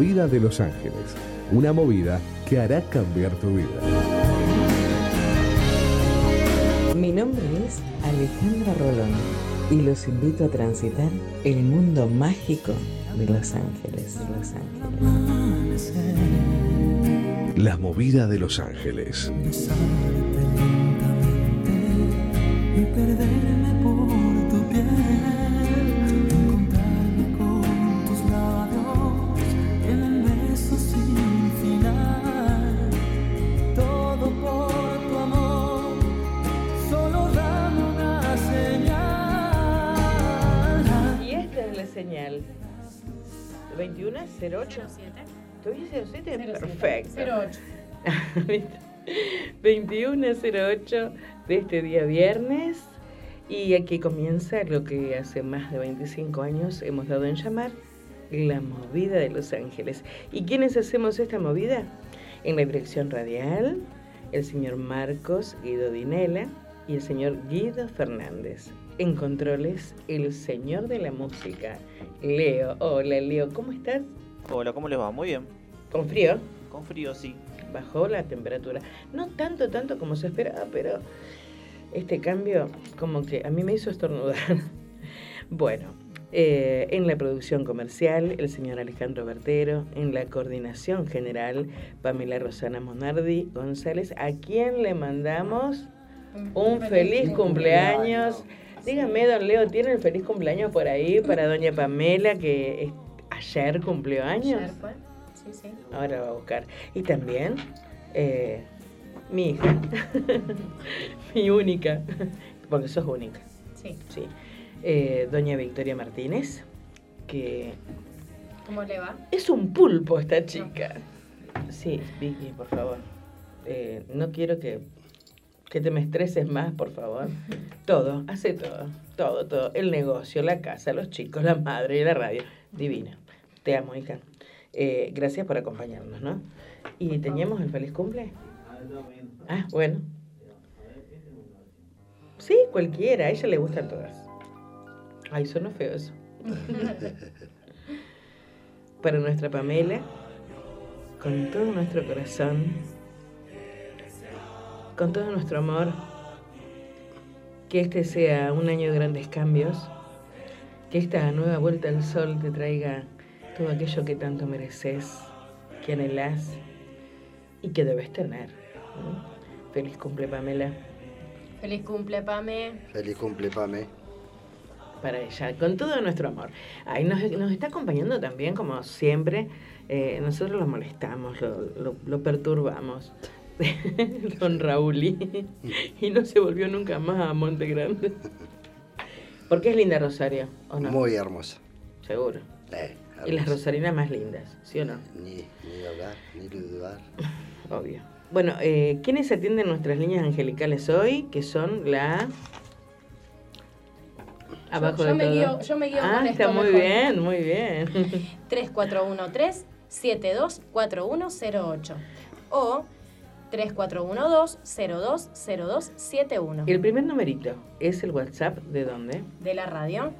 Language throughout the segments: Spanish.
movida de Los Ángeles, una movida que hará cambiar tu vida. Mi nombre es Alejandra Rolón y los invito a transitar el mundo mágico de Los Ángeles. De Los Ángeles. La movida de Los Ángeles. y 2108. ¿Todavía 07? Perfecto. 08. 2108 de este día viernes. Y aquí comienza lo que hace más de 25 años hemos dado en llamar la movida de Los Ángeles. ¿Y quiénes hacemos esta movida? En la dirección radial, el señor Marcos Guido Dinela y el señor Guido Fernández. En controles, el señor de la música, Leo. Hola, Leo, ¿cómo estás? Hola, ¿cómo les va? Muy bien. ¿Con frío? Con frío, sí. Bajó la temperatura. No tanto, tanto como se esperaba, pero este cambio como que a mí me hizo estornudar. bueno, eh, en la producción comercial, el señor Alejandro Bertero, en la coordinación general, Pamela Rosana Monardi González, a quien le mandamos un feliz cumpleaños. Dígame, don Leo, ¿tiene el feliz cumpleaños por ahí para doña Pamela que es- ayer cumplió años? Ayer fue. Sí, sí. Ahora va a buscar. Y también eh, mi hija, mi única, porque sos única, Sí. sí. Eh, doña Victoria Martínez, que ¿Cómo le va? es un pulpo esta chica. Sí, Vicky, por favor. Eh, no quiero que, que te me estreses más, por favor. Todo, hace todo, todo, todo. El negocio, la casa, los chicos, la madre y la radio. Divina. Te amo, hija. Eh, gracias por acompañarnos, ¿no? ¿Y teníamos el feliz cumple? Ah, bueno. Sí, cualquiera. A ella le gustan todas. Ay, sonó feo eso. Para nuestra Pamela, con todo nuestro corazón, con todo nuestro amor, que este sea un año de grandes cambios, que esta nueva vuelta al sol te traiga todo aquello que tanto mereces, que anhelás y que debes tener. ¿no? Feliz cumple, Pamela, Feliz cumple, Pame. Feliz cumple, Pame. para ella, con todo nuestro amor. Ahí nos, nos está acompañando también, como siempre, eh, nosotros lo molestamos, lo, lo- lo perturbamos. Don Raúl y, y no se volvió nunca más a Monte Grande. Porque es linda Rosario, ¿o no? Muy hermosa. Seguro. Eh, Y las rosarinas más lindas, ¿sí o no? Ni, ni hablar, ni dudar. Obvio. Bueno, eh, ¿quiénes atienden nuestras líneas angelicales hoy? Que son la... Abajo yo de me todo. guío- yo me guío ah, con está esto muy mejor. bien, muy bien. 3413 724108 o 3412-020271 El primer numerito es el WhatsApp de dónde? de la radio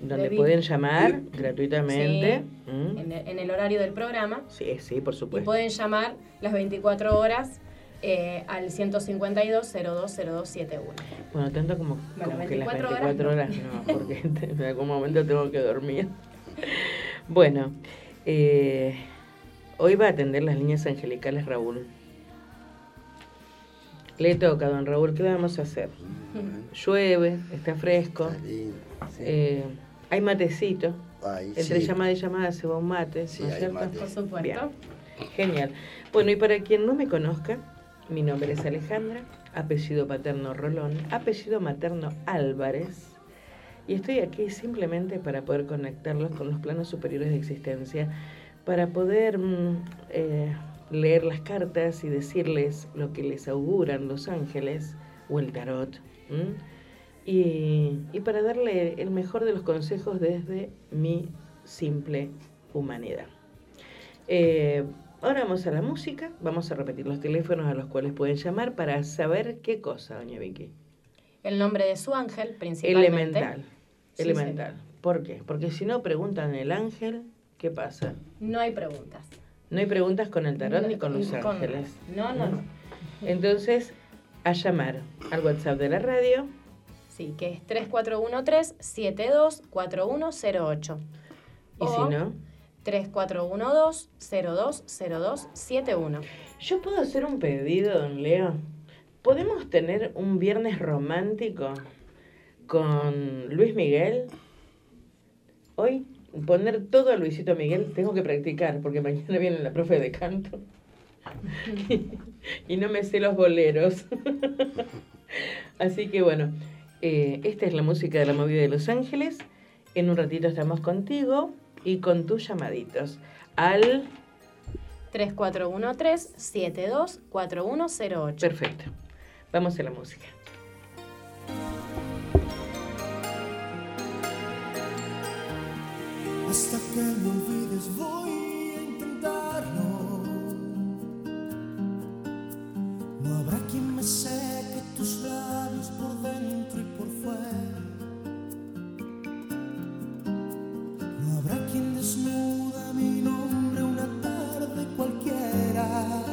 Donde De pueden llamar gratuitamente. ¿Mm? en, en el horario del programa Sí, sí, por y supuesto. pueden llamar las 24 horas eh, al 152-020271. Bueno, tanto como, Bueno, como que las 24 horas 24 horas, no, porque en algún momento tengo que dormir. Bueno, eh, hoy va a atender las líneas angelicales Raúl. Le toca, don Raúl, ¿qué le vamos a hacer? Llueve, está fresco, Está lindo, sí. eh, hay matecito. Ay, Entre sí. llamada y llamada se va un mate, Sí, ¿no es hay cierto? mate. Por supuesto. Bien. Genial. Bueno, y para quien no me conozca, mi nombre es Alejandra, apellido paterno Rolón, apellido materno Álvarez, y estoy aquí simplemente para poder conectarlos con los planos superiores de existencia, para poder mm, eh, leer las cartas y decirles lo que les auguran los ángeles o el tarot, ¿m? Y, y para darle el mejor de los consejos desde mi simple humanidad. Eh, ahora vamos a la música, vamos a repetir los teléfonos a los cuales pueden llamar para saber qué cosa, doña Vicky. El nombre de su ángel, principalmente. Elemental, Sí, elemental. ¿Por qué? Porque si no preguntan el ángel ¿Qué pasa? No hay preguntas. No hay preguntas con el tarot ni con los Con- ángeles. No, no, no. Entonces, a llamar al WhatsApp de la radio Sí, que es 3413-724108. y si no, 3412-020271. yo puedo hacer un pedido, don Leo. ¿Podemos tener un viernes romántico con Luis Miguel? Hoy poner todo a Luisito Miguel, tengo que practicar porque mañana viene la profe de canto. y no me sé los boleros. Así que bueno, eh, esta es la música de la movida de Los Ángeles. En un ratito estamos contigo y con tus llamaditos al... 3413-724108. Perfecto. Vamos a la música. Hasta que me olvides voy No habrá quien me seque tus labios por dentro y por fuera. No habrá quien desnuda mi nombre una tarde cualquiera.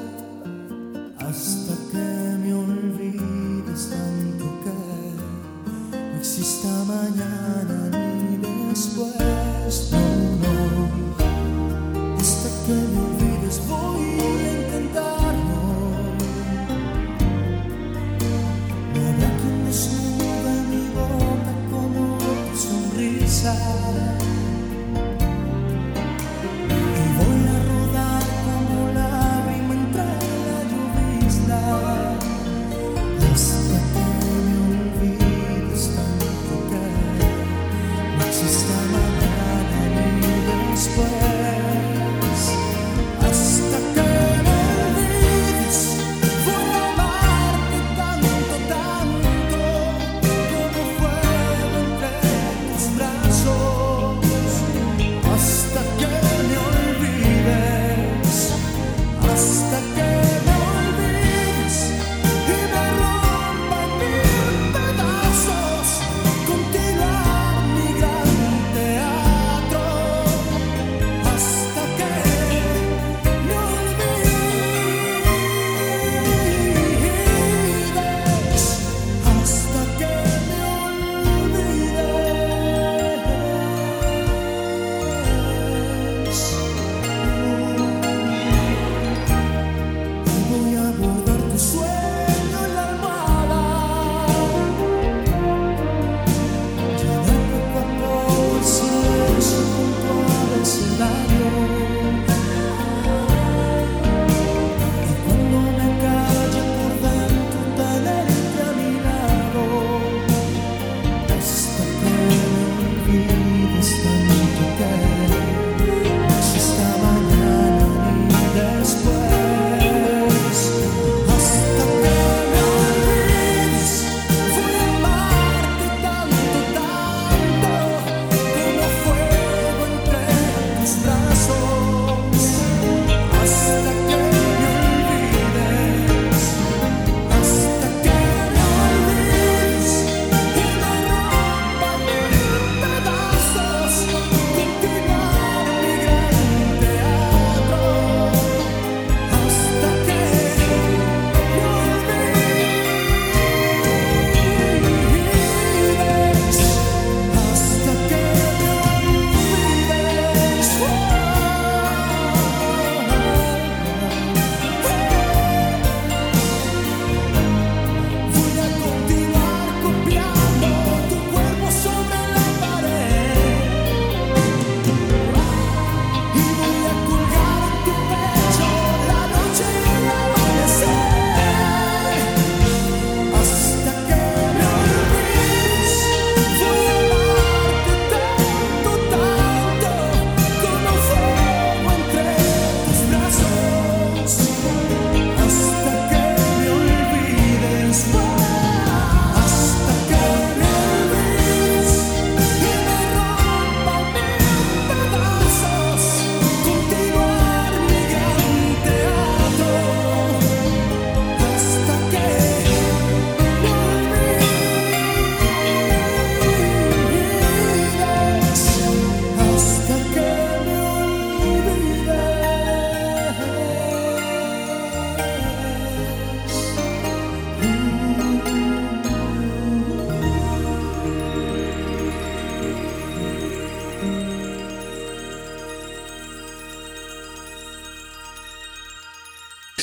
Hasta que me olvides tanto que no exista mañana ni después.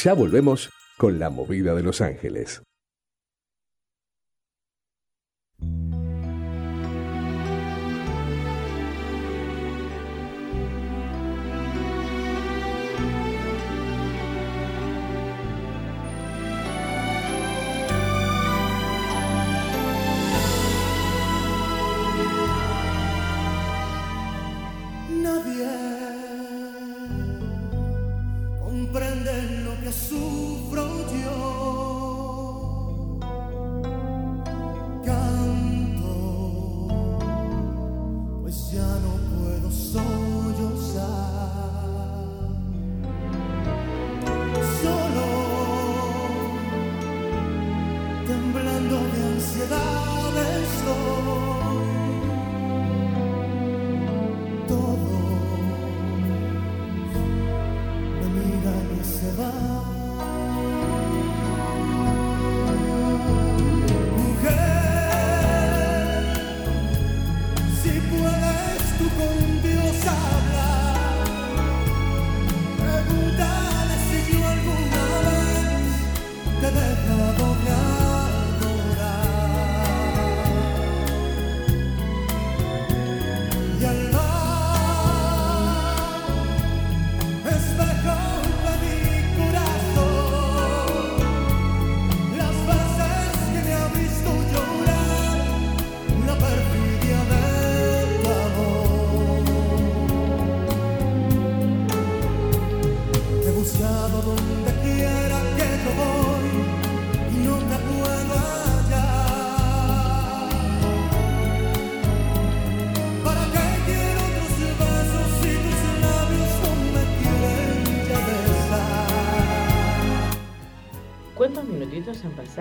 Ya volvemos con la movida de Los Ángeles.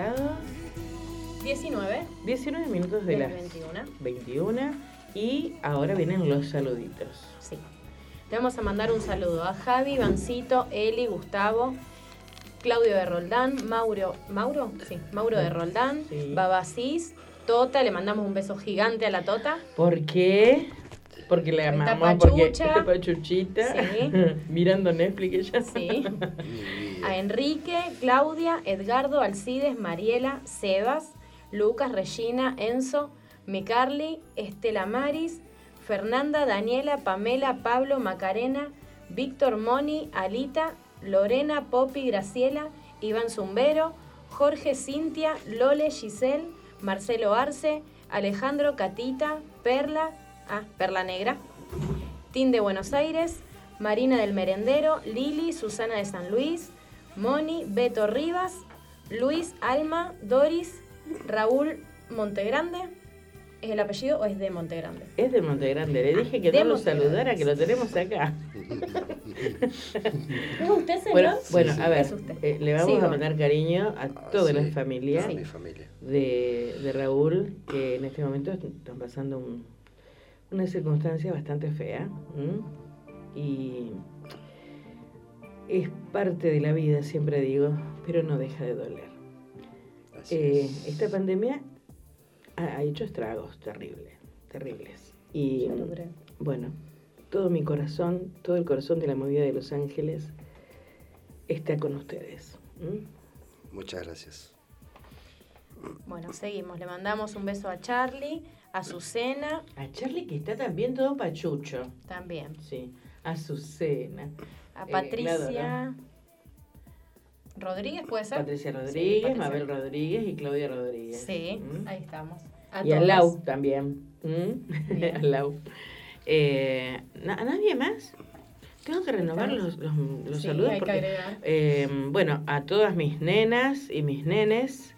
Minutitos han pasado? 19 19 minutos de, las las 21. 21 y ahora vienen los saluditos. Sí. Le vamos a mandar un saludo a Javi, Vancito, Eli, Gustavo, Claudio de Roldán, Mauro, ¿Mauro? Sí, Mauro de Roldán, Sí. Babasís, Tota, le mandamos un beso gigante a la Tota. ¿Por qué? Porque le Está amamos, porque está pachuchita, Sí. mirando Netflix ella. Sí. A Enrique, Claudia, Edgardo, Alcides, Mariela, Sebas, Lucas, Regina, Enzo, Micarly, Estela Maris, Fernanda, Daniela, Pamela, Pablo, Macarena, Víctor Moni, Alita, Lorena, Popi, Graciela, Iván Zumbero, Jorge, Cintia, Lole, Giselle, Marcelo Arce, Alejandro, Catita, Perla, ah, Perla Negra, Tim de Buenos Aires, Marina del Merendero, Lili, Susana de San Luis, Moni, Beto Rivas, Luis, Alma, Doris, Raúl Montegrande. ¿Es el apellido o es de Montegrande? Es de Montegrande. Le dije que De no lo saludara, que lo tenemos acá. ¿Es usted, señor? Bueno, bueno, a ver, eh, le vamos a mandar cariño a Ah, toda sí, la familia a mi familia. de, de Raúl, que en este momento están pasando un- una circunstancia bastante fea. Y es parte de la vida, siempre digo, pero no deja de doler. Así Eh, es. esta pandemia ha, ha hecho estragos terribles, terribles. Y Yo bueno, todo mi corazón, todo el corazón de la movida de Los Ángeles está con ustedes. Muchas gracias. Bueno, seguimos. Le mandamos un beso a Charlie, a Azucena A Charlie que está también todo pachucho. también, Sí. Azucena. A Eh, Patricia Rodríguez, ¿puede ser? Patricia Sí, Rodríguez, Patricia. Mabel Rodríguez y Claudia Rodríguez. Sí, ¿m? ahí estamos. Y a. Lau también. ¿m? Bien. a Lau. Eh, ¿na- ¿A nadie más? Tengo que renovar los, los, los Sí, saludos porque. Eh, bueno, a todas mis nenas y mis nenes,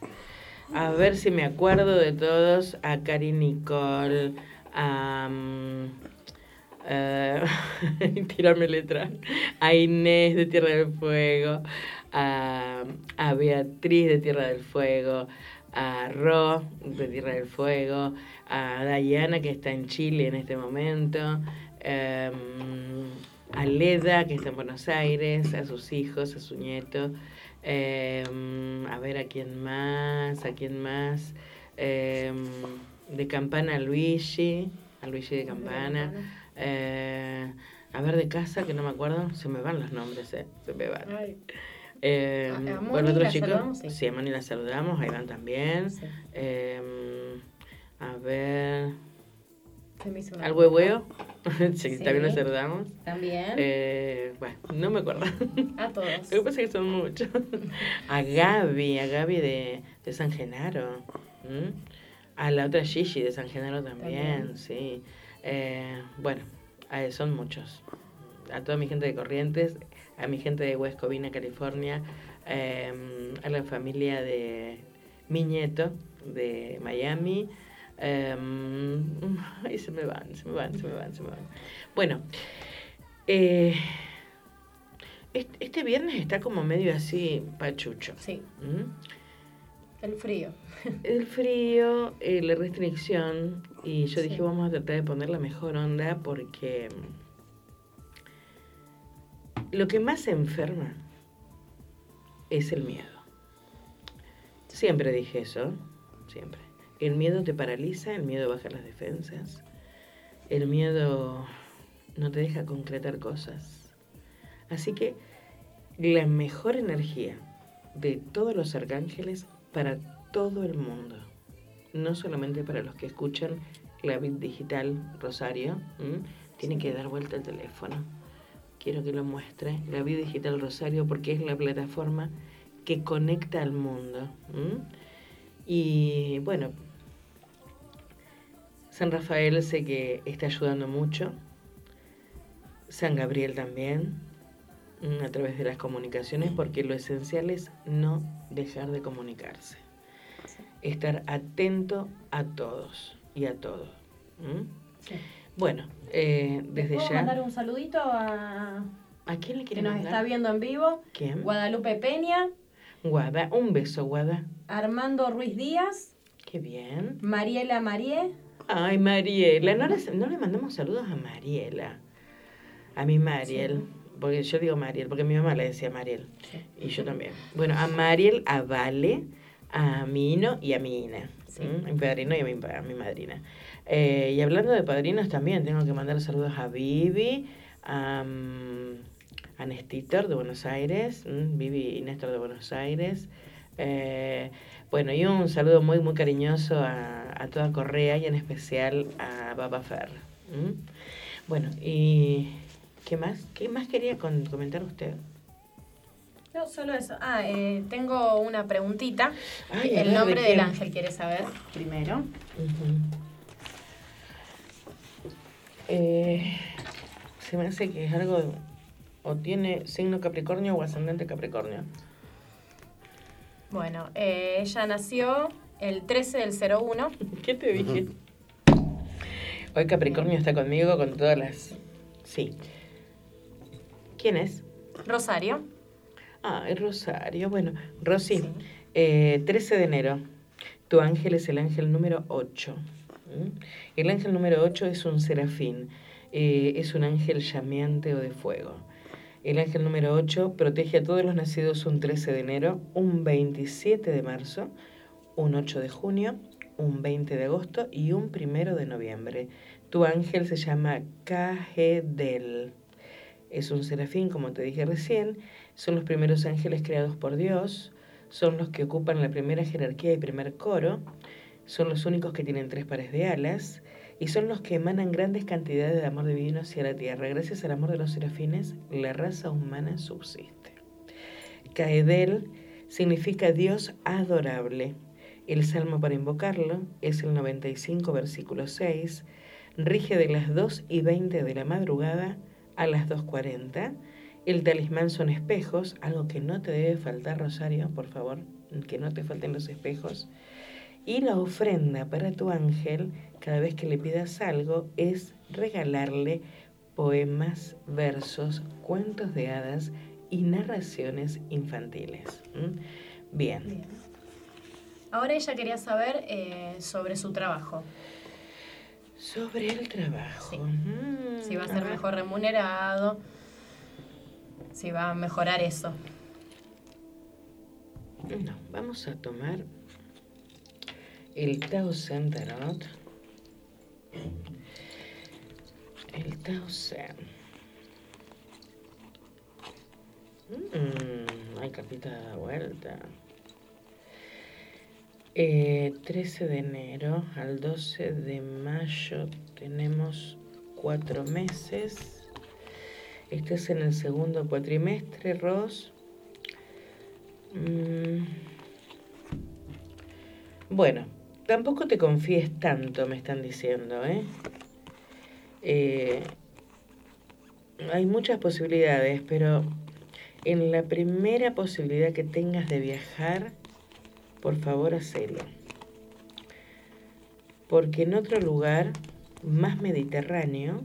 a ver si me acuerdo de todos, a Cari Nicole, a... eh, tirarme letra, a Inés de Tierra del Fuego, a, a Beatriz de Tierra del Fuego, a Ro de Tierra del Fuego, a Dayana que está en Chile en este momento, em, a Leda que está en Buenos Aires, a sus hijos, a su nieto, em, a ver a quién más, a quién más, em, de Campana a Luigi, a Luigi de Campana. Eh, a ver, de casa, que no me acuerdo, se me van los nombres, eh, se me van. Ay, Eh, A- a Moni bueno, otro la chico. saludamos, sí. Sí, a Moni la saludamos, a Iván también. Sí. Eh, a ver. ¿Al sí, Sí. también lo saludamos. También. Eh, bueno, no me acuerdo. a todos. Lo que pasa es que son muchos. A Gaby, a Gaby de, de San Genaro. A la otra Gigi de San Genaro también, También. sí. Eh, bueno, a- son muchos. A toda mi gente de Corrientes, a mi gente de West Covina, California, eh, a la familia de mi nieto de Miami. eh, ay, se me van, se me van, se me van, se me van. Bueno, eh, este, viernes está como medio así pachucho. Sí, ¿m? el frío. El frío, eh, la restricción, y yo Sí. dije vamos a tratar de poner la mejor onda porque mm, lo que más enferma es el miedo. Siempre dije eso, siempre. El miedo te paraliza, el miedo baja las defensas, el miedo no te deja concretar cosas. Así que la mejor energía de todos los arcángeles para todo el mundo, no solamente para los que escuchan la vid digital Rosario, tiene que dar vuelta el teléfono. Quiero que lo muestre, la vid digital Rosario, porque es la plataforma que conecta al mundo. Y bueno, San Rafael sé que está ayudando mucho, San Gabriel también, a través de las comunicaciones, porque lo esencial es no dejar de comunicarse. Estar atento a todos y a todo. Sí. Bueno, eh, desde ¿Puedo ya. mandar un saludito a ¿A quién le que quiere nos mandar? está viendo en vivo? ¿Quién? Guadalupe Peña, Guada. Un beso, Guada. Armando Ruiz Díaz, Qué bien. Mariela Marie, Ay, Mariela. No le, no le mandamos saludos a Mariela. A mi Mariel. Porque yo digo Mariel, porque mi mamá le decía Mariel. Y yo también. Bueno, a Mariel, a Vale, a Mino y a Mina. Sí. ¿m? A mi padrino y a mi, a mi madrina. Eh, y hablando de padrinos también, tengo que mandar saludos a Vivi, a, mm, a Néstor de Buenos Aires. Vivi y Néstor de Buenos Aires. Eh, bueno, y un saludo muy, muy cariñoso a, a toda Correa y en especial a Baba Fer. Bueno, y ¿qué más? ¿Qué más quería con- comentar usted? No, solo eso. Ah, eh, tengo una preguntita. Ay, el ver, nombre ¿de del ángel, ¿quieres saber? Primero. Eh, se me hace que es algo, o tiene signo Capricornio o ascendente Capricornio. Bueno, eh, ella nació el 13 del 01. ¿Qué te dije? Hoy Capricornio está conmigo con todas las... Sí. ¿Quién es? Rosario. Ah, Rosario. Bueno, Rosy, Sí. eh, 13 de enero. Tu ángel es el ángel número 8. ¿Mm? El ángel número 8 es un serafín. eh, es un ángel llameante o de fuego. El ángel número 8 protege a todos los nacidos un 13 de enero, un 27 de marzo, un 8 de junio, un 20 de agosto y un 1 de noviembre. Tu ángel se llama Cagedel. Es un serafín, como te dije recién. Son los primeros ángeles creados por Dios. Son los que ocupan la primera jerarquía y primer coro. Son los únicos que tienen tres pares de alas. Y son los que emanan grandes cantidades de amor divino hacia la tierra. Gracias al amor de los serafines, la raza humana subsiste. Caedel significa Dios adorable. El salmo para invocarlo es el 95, versículo 6. Rige de las 2 y 20 de la madrugada a las 2.40. El talismán son espejos, algo que no te debe faltar, Rosario, por favor, que no te falten los espejos. Y la ofrenda para tu ángel, cada vez que le pidas algo, es regalarle poemas, versos, cuentos de hadas y narraciones infantiles. Bien. Bien. Ahora ella quería saber eh, sobre su trabajo. Sobre el trabajo. Sí. Mm, Si va a ser mejor remunerado. Si va a mejorar eso. No, vamos a tomar el Tao Tarot. El Tao. Mm, ay, cartita da vuelta. Eh, 13 de enero al 12 de mayo tenemos cuatro meses. Estás en el segundo cuatrimestre, Ros. Mm. Bueno, tampoco te confíes tanto, me están diciendo, ¿eh? Eh, hay muchas posibilidades, pero en la primera posibilidad que tengas de viajar, por favor hacelo. Porque en otro lugar más mediterráneo,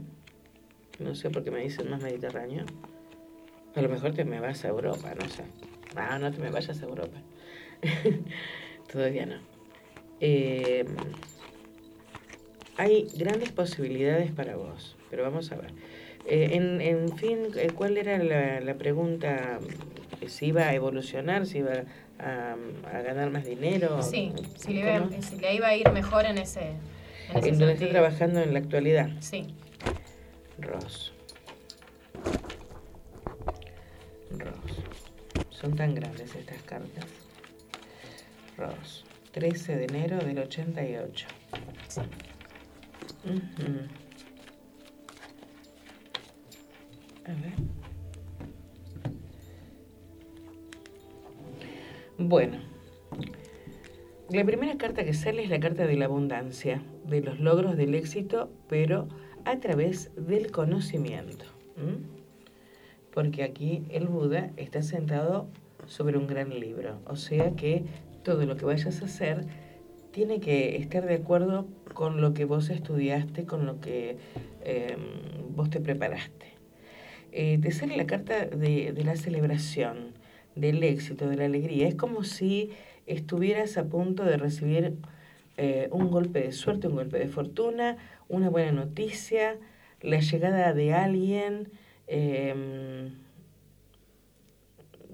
no sé por qué me dicen más mediterráneo, a lo mejor te me vas a Europa, no sé. No, no te me vayas a Europa. Todavía no. Eh, hay grandes posibilidades para vos, pero vamos a ver. Eh, en, en, fin, eh, ¿cuál era la, la, pregunta? ¿Si iba a evolucionar? ¿Si iba a, a ganar más dinero? Sí, si le, iba, si le, iba, a ir mejor en ese. En, ese en donde está trabajando en la actualidad. Sí. Ross. Ross. Son tan grandes estas cartas. Ross. 13 de enero del 88. Sí. Uh -huh. A ver. Bueno, la primera carta que sale es la carta de la abundancia, de los logros del éxito, pero a través del conocimiento. Porque aquí el Buda está sentado sobre un gran libro, o sea que todo lo que vayas a hacer tiene que estar de acuerdo con lo que vos estudiaste, con lo que eh, vos te preparaste. Eh, te sale la carta de, la celebración, del éxito, de la alegría. Es como si estuvieras a punto de recibir eh, un golpe de suerte, un golpe de fortuna, una buena noticia, la llegada de alguien eh,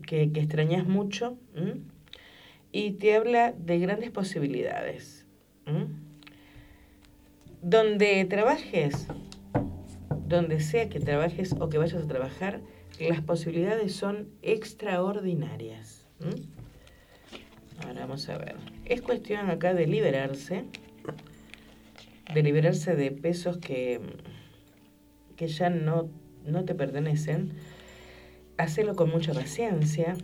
que, que, extrañas mucho. Y te habla de grandes posibilidades. Donde trabajes, donde sea que trabajes o que vayas a trabajar, las posibilidades son extraordinarias. Ahora vamos a ver. Es cuestión acá de liberarse, de liberarse de pesos que, que ya no, no te pertenecen. Hacerlo con mucha paciencia.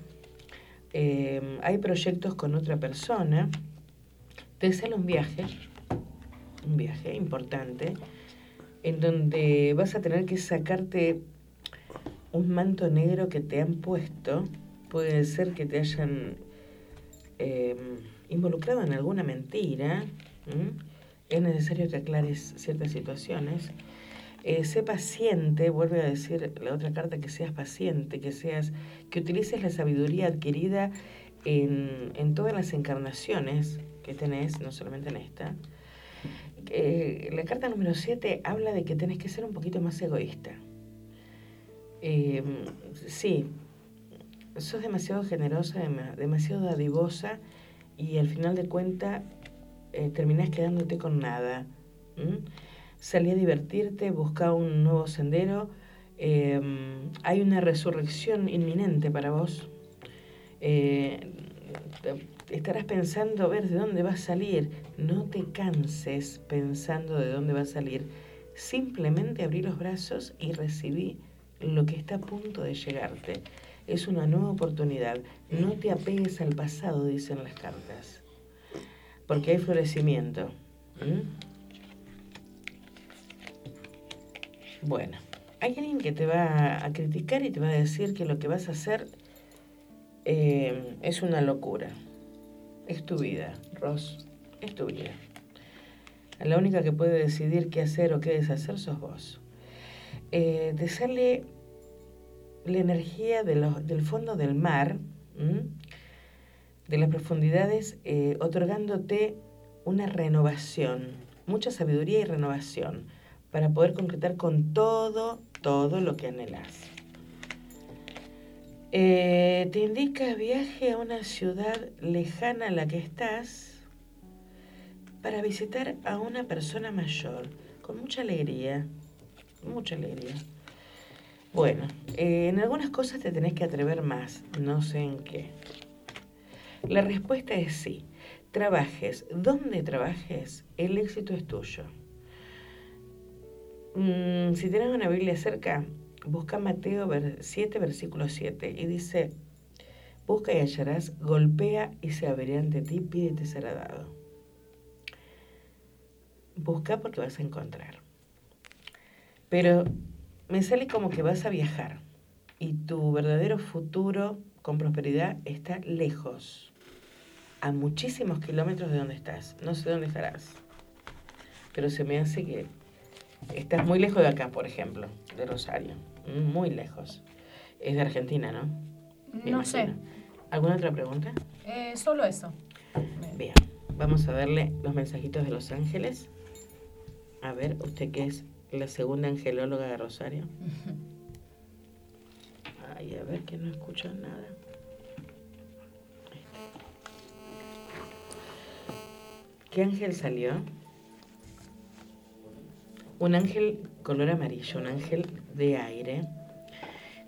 Eh, hay proyectos con otra persona. Te sale un viaje, un viaje importante, en donde vas a tener que sacarte un manto negro que te han puesto, puede ser que te hayan eh, involucrado en alguna mentira, es necesario que aclares ciertas situaciones. Eh, sé paciente, vuelve a decir la otra carta que seas paciente, que seas, que utilices la sabiduría adquirida en, en todas las encarnaciones que tenés, no solamente en esta. Eh, la carta número 7 habla de que tenés que ser un poquito más egoísta. Eh, sí, sos demasiado generosa, demasiado dadivosa y al final de cuentas eh, terminás quedándote con nada. Salí a divertirte, busca un nuevo sendero. Eh, hay una resurrección inminente para vos. Eh, estarás pensando a ver de dónde va a salir. No te canses pensando de dónde va a salir. Simplemente abrí los brazos y recibí lo que está a punto de llegarte. Es una nueva oportunidad. No te apegues al pasado, dicen las cartas. Porque hay florecimiento. ¿Mm? Bueno, hay alguien que te va a criticar y te va a decir que lo que vas a hacer eh, es una locura. Es tu vida, Ross. Es tu vida. La única que puede decidir qué hacer o qué deshacer sos vos. Eh, te sale la energía del fondo del mar, de las profundidades, eh, otorgándote una renovación, mucha sabiduría y renovación para poder concretar con todo, todo lo que anhelas. Eh, te indica viaje a una ciudad lejana a la que estás para visitar a una persona mayor, con mucha alegría, mucha alegría. Bueno, eh, en algunas cosas te tenés que atrever más, no sé en qué. La respuesta es sí. Trabajes donde trabajes, el éxito es tuyo. Mm, si tienes una Biblia cerca, busca Mateo ver- 7, versículo 7, y dice, busca y hallarás, golpea y se abrirá ante ti, pide y te será dado. Busca porque vas a encontrar. Pero me sale como que vas a viajar y tu verdadero futuro con prosperidad está lejos, a muchísimos kilómetros de donde estás. No sé dónde estarás, pero se me hace que estás muy lejos de acá, por ejemplo, de Rosario, muy lejos. Es de Argentina, ¿no? Me No sé. ¿Alguna otra pregunta? Eh, solo eso. Bien, vamos a darle los mensajitos de Los Ángeles. A ver, usted que es la segunda angelóloga de Rosario. Ay, a ver que no escucho nada. ¿Qué ángel salió? Un ángel color amarillo, un ángel de aire.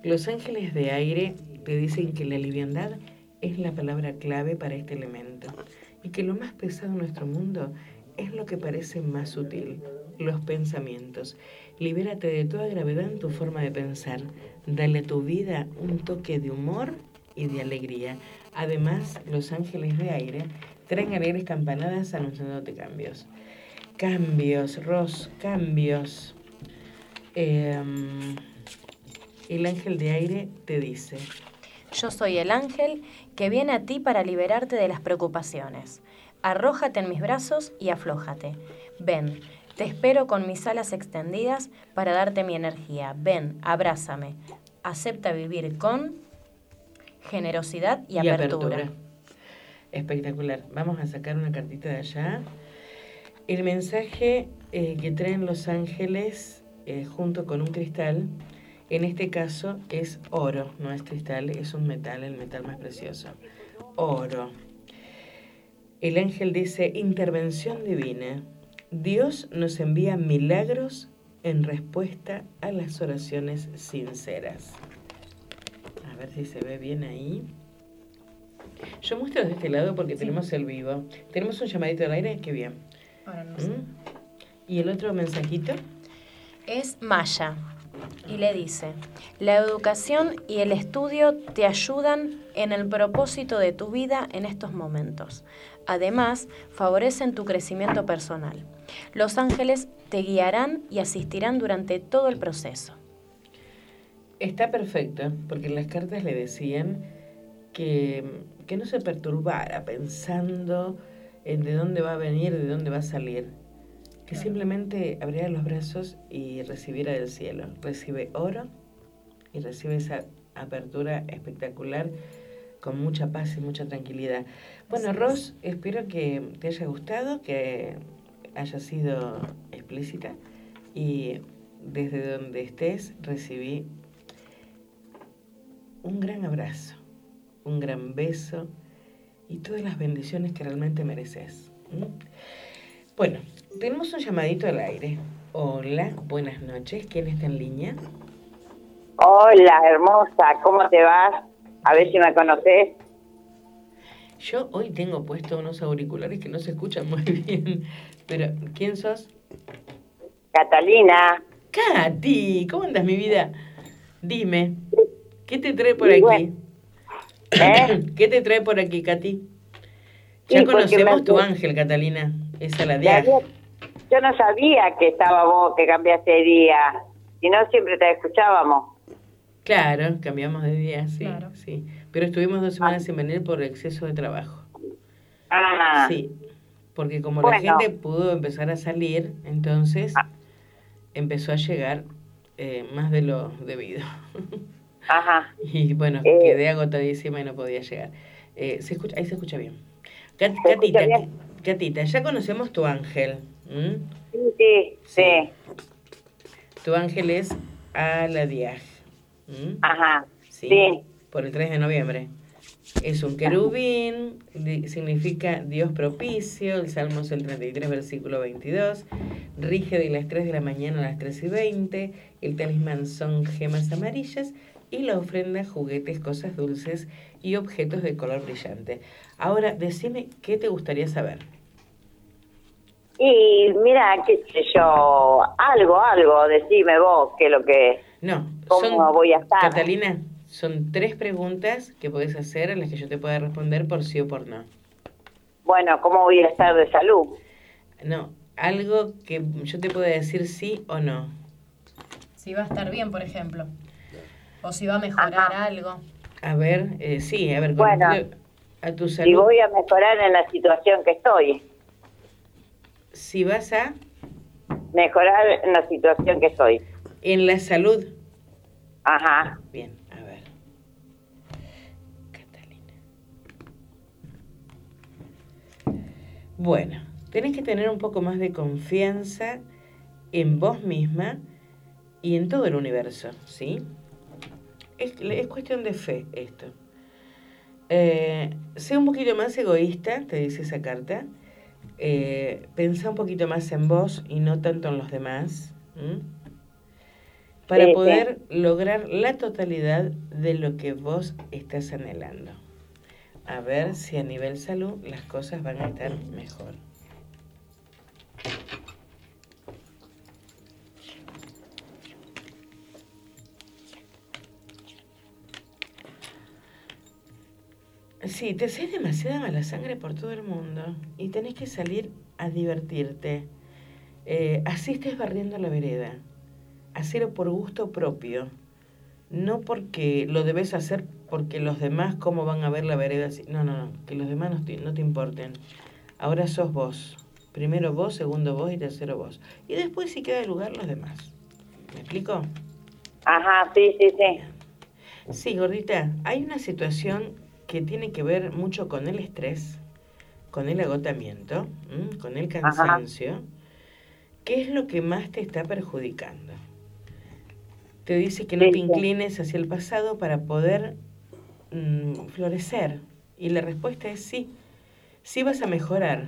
Los ángeles de aire te dicen que la liviandad es la palabra clave para este elemento y que lo más pesado en nuestro mundo es lo que parece más sutil, los pensamientos. Libérate de toda gravedad en tu forma de pensar. Dale a tu vida un toque de humor y de alegría. Además, los ángeles de aire traen alegres campanadas anunciándote cambios. Cambios, Ros, cambios. Em, el ángel de aire te dice, Yo soy el ángel que viene a ti para liberarte de las preocupaciones. Arrójate en mis brazos y aflójate. Ven, te espero con mis alas extendidas para darte mi energía. Ven, abrázame. Acepta vivir con generosidad y, apertura. Espectacular. Vamos a sacar una cartita de allá. El mensaje eh, que traen los ángeles eh, junto con un cristal, en este caso es oro, no es cristal, es un metal, el metal más precioso. Oro. El ángel dice, intervención divina. Dios nos envía milagros en respuesta a las oraciones sinceras. A ver si se ve bien ahí. Yo muestro desde este lado porque tenemos el vivo. Tenemos un llamadito al aire, qué bien. Ahora no sé. ¿Mm? ¿Y el otro mensajito? Es Maya y le dice, la educación y el estudio te ayudan en el propósito de tu vida en estos momentos. Además, favorecen tu crecimiento personal. Los ángeles te guiarán y asistirán durante todo el proceso. Está perfecto, porque las cartas le decían que, que no se perturbara pensando en de dónde va a venir, de dónde va a salir. Que simplemente abriera los brazos y recibiera del cielo. Recibe oro y recibe esa apertura espectacular con mucha paz y mucha tranquilidad. Bueno, Así es. Ros, espero que te haya gustado, que haya sido explícita y desde donde estés recibí un gran abrazo, un gran beso y todas las bendiciones que realmente mereces. Bueno, tenemos un llamadito al aire. Hola, buenas noches. ¿Quién está en línea? Hola, hermosa, ¿cómo te vas? A ver si me conoces. Yo hoy tengo puesto unos auriculares que no se escuchan muy bien. Pero, ¿quién sos? Catalina. Katy, ¿cómo andas, mi vida? Dime, ¿qué te trae por Y aquí? bueno, ¿eh? ¿Qué te trae por aquí, Katy? Ya Sí, conocemos me- tu ángel, Catalina. Esa la de Yo no sabía que estaba vos, que cambiaste de día. Si no, siempre te escuchábamos. Claro, cambiamos de día, sí, Claro. sí. Pero estuvimos dos semanas sin venir por exceso de trabajo. Ah, Sí, porque como la gente pudo empezar a salir, entonces Ah. empezó a llegar eh, más de lo debido. ajá. y bueno, Eh. quedé agotadísima y no podía llegar. Eh, se escucha, ahí se escucha bien. Cat- ¿Se escucha Catita, bien? Catita, ya conocemos tu ángel. ¿m? Sí, sí, sí. Tu ángel es Aladiaj. Ajá. Sí, sí. Por el 3 de noviembre. Es un querubín, significa Dios propicio, el Salmo es el 33, versículo 22, rige de las 3 de la mañana a las 3 y 20, el talismán son gemas amarillas y la ofrenda juguetes, cosas dulces y objetos de color brillante. Ahora, decime, ¿qué te gustaría saber? Y mira, qué sé yo, algo, algo, decime vos, qué es lo que... No, ¿Cómo voy a estar? Catalina, son tres preguntas que puedes hacer a las que yo te pueda responder por sí o por no. Bueno, ¿cómo voy a estar de salud? No, algo que yo te pueda decir sí o no. Si va a estar bien, por ejemplo. O si va a mejorar algo. A ver, eh, sí, a ver, Bueno, a tu Si salud, voy a mejorar en la situación que estoy, si vas a, mejorar en la situación que estoy. En la salud, Ajá. bien, a ver. Catalina. Bueno, tenés que tener un poco más de confianza en vos misma y en todo el universo, ¿sí? Es, es cuestión de fe esto. Eh, sé un poquito más egoísta, te dice esa carta. Eh, pensá un poquito más en vos y no tanto en los demás. Para poder lograr la totalidad de lo que vos estás anhelando. A ver si a nivel salud las cosas van a estar mejor. Sí, te haces demasiada mala sangre por todo el mundo y tenés que salir a divertirte. Eh, así estés barriendo la vereda. Hacerlo por gusto propio. No porque lo debes hacer porque los demás cómo van a ver la vereda. así. No, no, no. Que los demás no te, no te importen. Ahora sos vos. Primero vos, segundo vos y tercero vos. Y después si queda lugar los demás. ¿Me explico? Ajá, sí, sí, sí. Sí, gordita, hay una situación que tiene que ver mucho con el estrés, con el agotamiento, con el cansancio. ¿Qué es lo que más te está perjudicando? Te dice que no te inclines hacia el pasado para poder mm, florecer. Y la respuesta es sí. Sí vas a mejorar,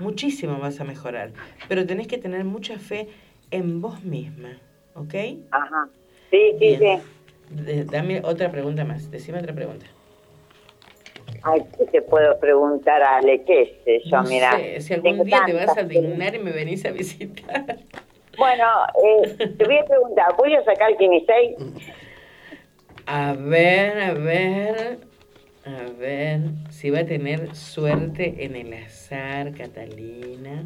muchísimo vas a mejorar, pero tenés que tener mucha fe en vos misma, ¿ok? Ajá. Sí, sí, Bien. sí. Dame otra pregunta más, decime otra pregunta. Ay, ¿qué te puedo preguntar, Ale? ¿Qué yo? No Mira. sé, si algún día te vas a dignar y me venís a visitar. Bueno, eh, te voy a preguntar, ¿voy a sacar Kinisei? A ver, a ver, a ver, si va a tener suerte en el azar, Catalina.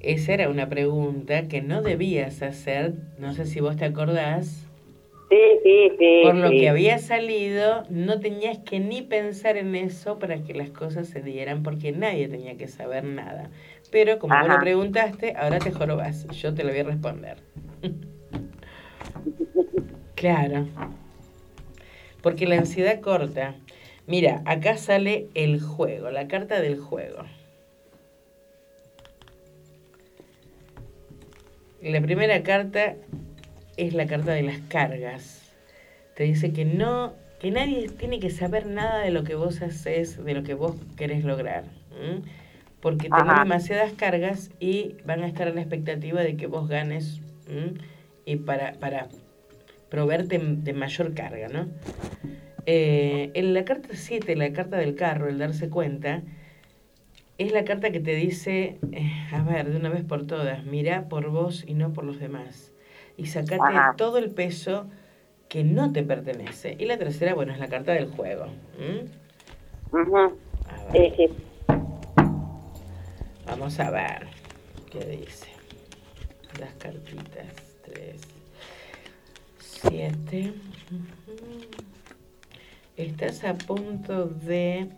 Esa era una pregunta que no debías hacer, no sé si vos te acordás. Sí, sí, sí. Por lo sí. que había salido, no tenías que ni pensar en eso para que las cosas se dieran, porque nadie tenía que saber nada. Pero como vos Ajá. lo preguntaste, ahora te jorobas. Yo te lo voy a responder. claro. Porque la ansiedad corta. Mira, acá sale el juego, la carta del juego. La primera carta es la carta de las cargas. Te dice que no, que nadie tiene que saber nada de lo que vos haces, de lo que vos querés lograr. Porque tenés Ajá. demasiadas cargas y van a estar a la expectativa de que vos ganes y para, para proveerte de mayor carga, ¿no? Eh, en la carta 7, la carta del carro, el darse cuenta, es la carta que te dice, eh, a ver, de una vez por todas, mira por vos y no por los demás. Y sacate Ajá. todo el peso que no te pertenece. Y la tercera, bueno, es la carta del juego. ¿m? Ujú. A ver, Sí, sí. vamos a ver qué dice. Las cartitas. Tres, siete. Estás a punto de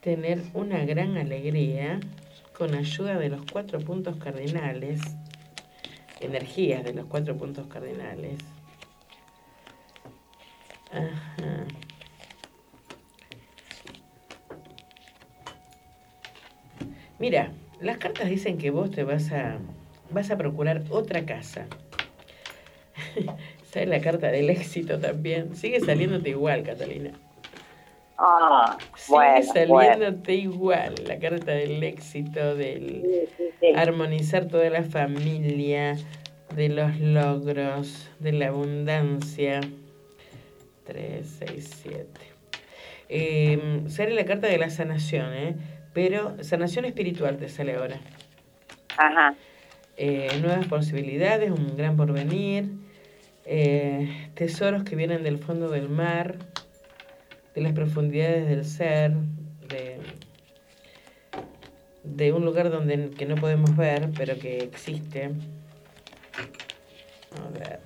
tener una gran alegría con ayuda de los cuatro puntos cardinales, energías de los cuatro puntos cardinales. Ajá. Mira, las cartas dicen que vos te vas a vas a procurar otra casa. Sale la carta del éxito también. Sigue saliéndote igual, Catalina. Ah, Sigue bueno, bueno. saliéndote igual la carta del éxito, del Sí, sí, sí. armonizar toda la familia, de los logros, de la abundancia. 3, 6, 7. Eh, sale la carta de la sanación, ¿eh? pero sanación espiritual te sale ahora. Ajá. Eh, nuevas posibilidades, un gran porvenir, eh, tesoros que vienen del fondo del mar, de las profundidades del ser, de, de un lugar donde que no podemos ver, pero que existe. A ver.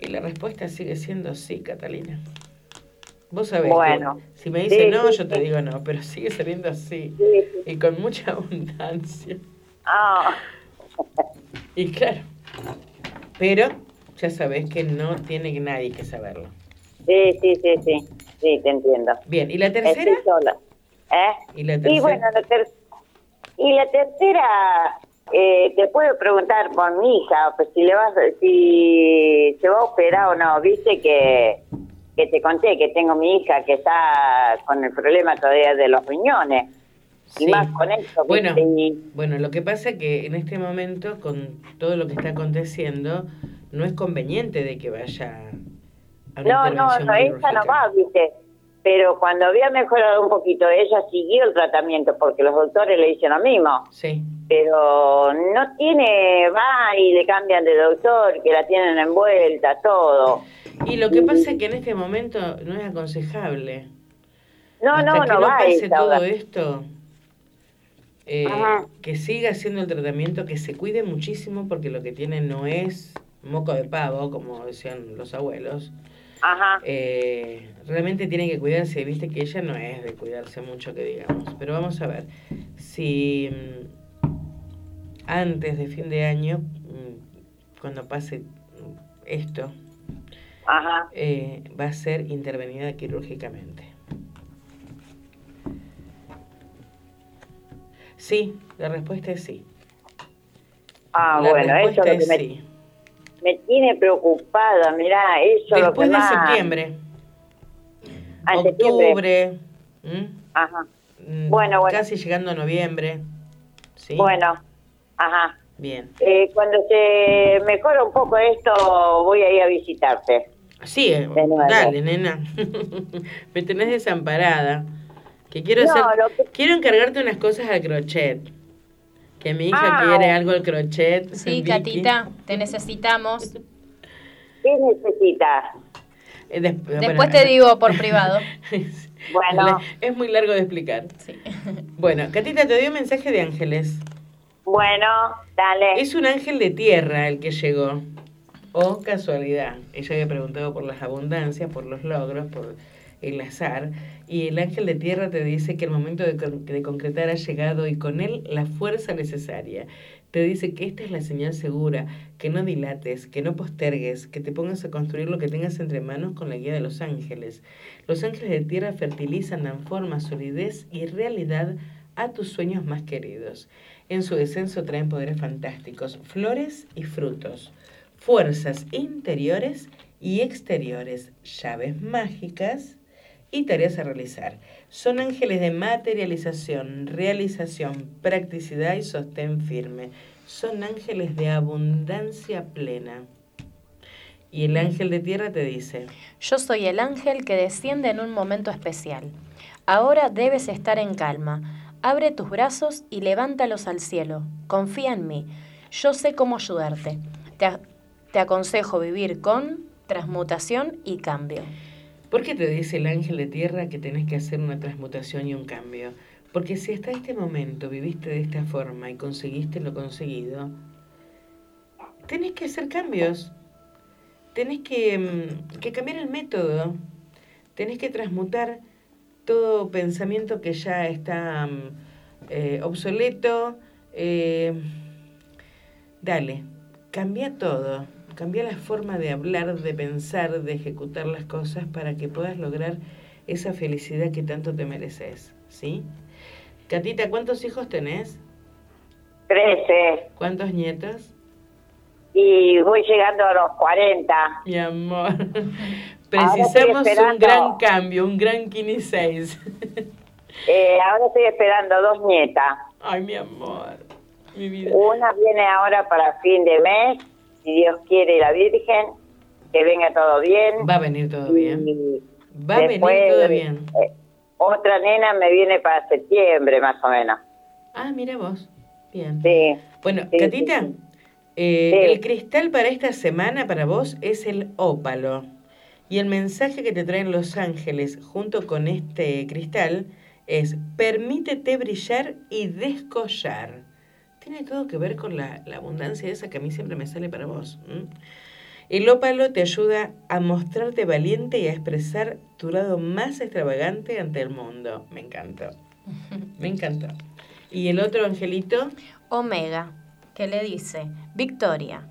Y la respuesta sigue siendo sí, Catalina. Vos sabés Bueno. que si me dice Sí, no, sí, yo te sí. digo no, pero sigue saliendo así Sí, sí. y con mucha abundancia. Ah, Y claro, pero ya sabés que no tiene nadie que saberlo. sí, sí, sí, sí. Sí, te entiendo. Bien, ¿y la tercera? Estoy sola. ¿Eh? ¿Y la Y tercera? bueno, la ter- y la tercera, eh, te puedo preguntar por mi hija, pues si le vas, si se va a operar o no. Viste que, que te conté que tengo mi hija que está con el problema todavía de los riñones. Sí. Y más con eso, Bueno. Y- bueno, lo que pasa es que en este momento, con todo lo que está aconteciendo, no es conveniente de que vaya No, no, no, ella no quirúrgica. va, viste. Pero cuando había mejorado un poquito, ella siguió el tratamiento porque los doctores le dicen lo mismo. Sí, Pero no tiene, va y le cambian de doctor, que la tienen envuelta, todo. y lo que pasa es que en este momento no es aconsejable. No, Hasta no, que no va pase todo esto, eh, que siga haciendo el tratamiento, que se cuide muchísimo porque lo que tiene no es moco de pavo, como decían los abuelos. Ajá. Eh, realmente tiene que cuidarse, viste que ella no es de cuidarse mucho, que digamos. Pero vamos a ver, si mm, antes de fin de año, mm, cuando pase esto, Ajá. eh, va a ser intervenida quirúrgicamente. Sí, la respuesta es sí. Ah, la bueno, eso es lo que me, sí. Me tiene preocupada, mirá, eso es lo que Después de más... septiembre, Ah, octubre, ¿m? Ajá. Mm, Bueno, bueno. casi llegando a noviembre. ¿sí? Bueno, ajá. Bien. Eh, cuando se mejora un poco esto, voy a ir a visitarte. Sí, eh, dale, nena. Me tenés desamparada. Que quiero No, hacer, que- quiero encargarte unas cosas al crochet. Que mi hija Ah. quiere algo al crochet. Sí, Vicky. Catita, te necesitamos. ¿Qué necesitas? Eh, des- Después bueno, te digo por privado. Bueno. Es muy largo de explicar. Sí. Bueno, Catita, te doy un mensaje de ángeles. Bueno, dale. Es un ángel de tierra el que llegó. O casualidad. Ella había preguntado por las abundancias, por los logros, por el azar. Y el ángel de tierra te dice que el momento de, con- de concretar ha llegado y con él la fuerza necesaria. Te dice que esta es la señal segura, que no dilates, que no postergues, que te pongas a construir lo que tengas entre manos con la guía de los ángeles. Los ángeles de tierra fertilizan, dan forma, solidez y realidad a tus sueños más queridos. En su descenso traen poderes fantásticos, flores y frutos, fuerzas interiores y exteriores, llaves mágicas y tareas a realizar. Son ángeles de materialización, realización, practicidad y sostén firme. Son ángeles de abundancia plena. Y el ángel de tierra te dice, Yo soy el ángel que desciende en un momento especial. Ahora debes estar en calma. Abre tus brazos y levántalos al cielo. Confía en mí. Yo sé cómo ayudarte. Te, te aconsejo vivir con transmutación y cambio. ¿Por qué te dice el ángel de tierra que tenés que hacer una transmutación y un cambio? Porque si hasta este momento viviste de esta forma y conseguiste lo conseguido, tenés que hacer cambios. Tenés que, mm, que cambiar el método. Tenés que transmutar todo pensamiento que ya está mm, eh, obsoleto. eh, dale, cambia todo. Cambia la forma de hablar, de pensar, de ejecutar las cosas para que puedas lograr esa felicidad que tanto te mereces. ¿Sí? Catita, ¿cuántos hijos tenés? 13. ¿Cuántos nietos? Y voy llegando a los 40. Mi amor. Precisamos un gran cambio, un gran Kini 6. Eh, ahora estoy esperando dos nietas. Ay, mi amor. Mi vida. Una viene ahora para fin de mes, si Dios quiere la Virgen, que venga todo bien. Va a venir todo bien. Y Va a venir todo bien. eh, otra nena me viene para septiembre, más o menos. Ah, mira vos. Bien. Sí. Bueno, Sí, Catita, sí, eh, Sí. el cristal para esta semana para vos es el ópalo. Y el mensaje que te traen los ángeles junto con este cristal es permítete brillar y descollar. Tiene todo que ver con la, la abundancia esa que a mí siempre me sale para vos. ¿m? El ópalo te ayuda a mostrarte valiente y a expresar tu lado más extravagante ante el mundo. Me encantó. Me encantó. ¿Y el otro angelito? Omega, que le dice, Victoria.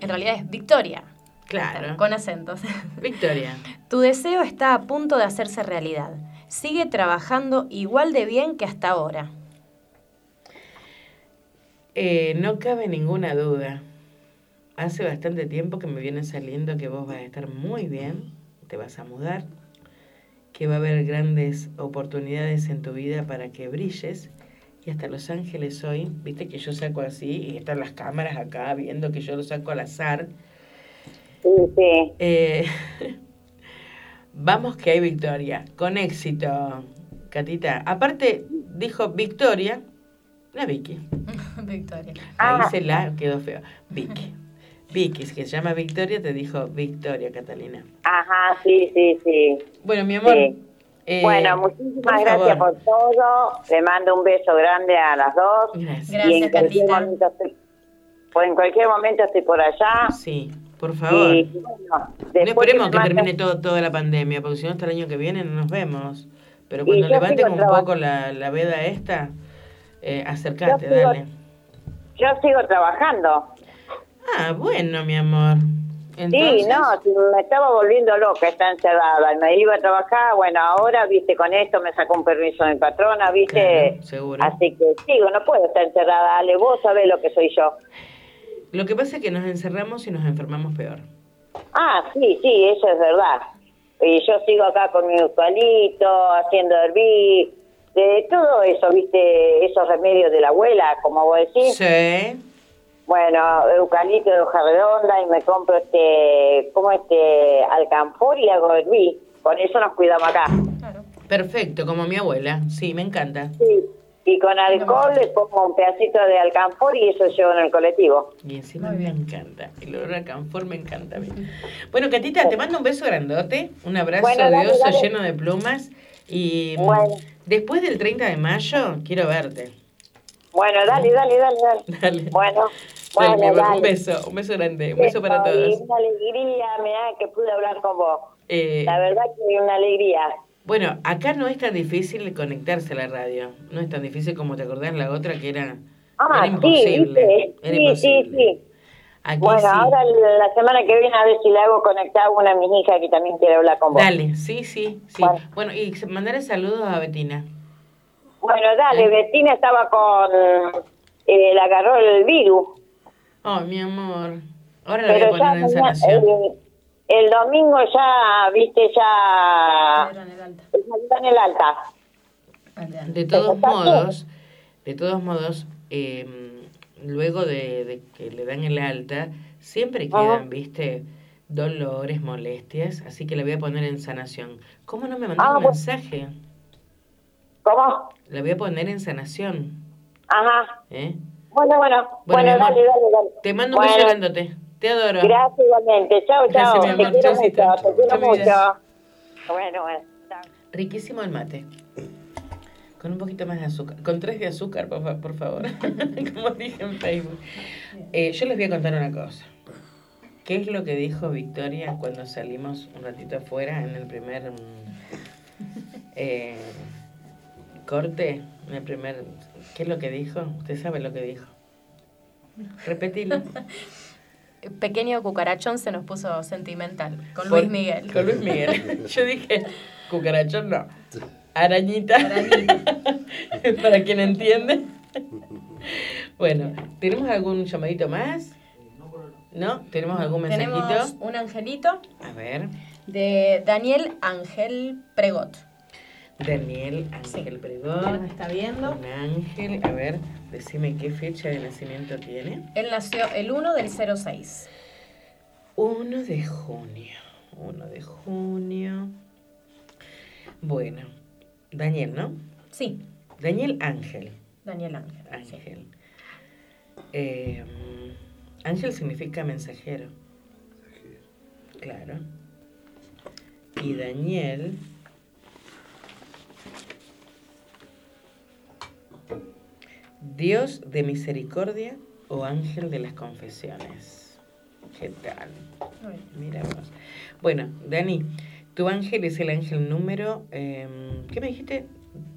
En realidad es Victoria. Claro. Con acentos. Victoria. Tu deseo está a punto de hacerse realidad. Sigue trabajando igual de bien que hasta ahora. Eh, no cabe ninguna duda. Hace bastante tiempo que me viene saliendo que vos vas a estar muy bien, te vas a mudar, que va a haber grandes oportunidades en tu vida para que brilles. Y hasta Los Ángeles hoy, viste que yo saco así y están las cámaras acá viendo que yo lo saco al azar. Sí, sí. Eh, vamos que hay victoria, con éxito, Catita. Aparte, dijo Victoria, la Vicky. Victoria. Ahí Ah. se la quedó feo. Vicky. Vicky, que se llama Victoria, te dijo Victoria, Catalina. Ajá, sí, sí, sí. Bueno, mi amor. Sí. eh, bueno, muchísimas por gracias favor. por todo. Le mando un beso grande a las dos. Gracias. y Gracias, en cualquier Catita. momento estoy, pues en cualquier momento estoy por allá. Sí, por favor. Y bueno, no después esperemos que termine todo, toda la pandemia, porque si no hasta el año que viene no nos vemos. Pero Y cuando levanten un poco la, la veda esta, eh, Yo sigo- dale. Yo sigo trabajando. Ah, bueno, mi amor. Entonces, Sí, no, me estaba volviendo loca, está encerrada. Me iba a trabajar, bueno, ahora, viste, con esto me sacó un permiso mi patrona, viste. Claro, seguro. Así que sigo, no puedo estar encerrada. Ale, vos sabés lo que soy yo. Lo que pasa es que nos encerramos y nos enfermamos peor. Ah, sí, sí, eso es verdad. Y yo sigo acá con mi eucalipto, haciendo hervir, de todo eso, viste, esos remedios de la abuela, como vos decís. Sí. Bueno, eucalipto de hoja redonda y me compro este, como este, alcanfor y hago hervir. Con eso nos cuidamos acá. Claro. Perfecto, como mi abuela. Sí, me encanta. Sí. Y con alcohol le pongo un pedacito de alcanfor y eso llevo en el colectivo. Y encima me encanta. El olor a canfor me encanta a mí. Bueno, Catita, te mando un beso grandote. Un abrazo Bueno, de oso dale. lleno de plumas. Y Bueno. Después del 30 de mayo, quiero verte. Bueno, dale, dale, dale, dale. Dale. Bueno, Dale, bueno, dale. Un beso, un beso grande. Un beso para y todos. Una alegría, mirá, que pude hablar con vos. Eh, La verdad que una alegría. bueno, acá no es tan difícil conectarse a la radio. No es tan difícil como te acordás la otra que era, Ah, era sí, imposible. ¿viste? Era Sí, imposible. sí, sí. Aquí Bueno, sí. ahora la semana que viene a ver si le hago conectar a una de mis hijas que también quiere hablar con vos. Dale, sí, sí, sí. Bueno. Bueno, y mandarle saludos a Betina. Bueno, dale, Betina estaba con... Eh, le agarró el virus. Oh, mi amor. Ahora la voy a poner en sanación. el, el domingo ya, viste, ya... Está en el alta. De todos modos, de todos modos, eh, luego de, de que le dan el alta, siempre Ajá. quedan, viste, dolores, molestias, así que la voy a poner en sanación. ¿Cómo no me mandó Ah, un mensaje? ¿Cómo? La voy a poner en sanación, Ajá. ¿eh? Bueno, bueno. Bueno, Bueno, dale, dale, dale. Te mando un Bueno, grandote. Te adoro. Gracias igualmente. Chao, chao. Te quiero mucho. Te quiero mucho. Bueno, bueno. Chao. Riquísimo el mate. Con un poquito más de azúcar. Con tres de azúcar, por, por favor. Como dije en Facebook. Eh, yo les voy a contar una cosa. ¿Qué es lo que dijo Victoria cuando salimos un ratito afuera en el primer mm, eh, corte? En el primer. ¿Qué es lo que dijo? Usted sabe lo que dijo. Repetilo. Pequeño cucarachón se nos puso sentimental con Luis Miguel. Con Luis Miguel. Yo dije, cucarachón no. Arañita. Para quien entiende. Bueno, ¿tenemos algún llamadito más? ¿No? ¿Tenemos algún mensajito? Tenemos un angelito A ver, de Daniel Ángel Pregot. Daniel Ángel ¿Quién Pregón. nos está viendo? Un ángel, a ver, decime qué fecha de nacimiento tiene. Él nació el 1 del 06. 1 de junio. 1 de junio. Bueno, Daniel, ¿no? Sí, Daniel Ángel. Daniel Ángel. sí. Ángel. Eh, ángel significa mensajero. Claro. Y Daniel. Dios de misericordia o ángel de las confesiones. ¿Qué tal? Mira vos. Bueno, Dani, tu ángel es el ángel número. eh, ¿Qué me dijiste?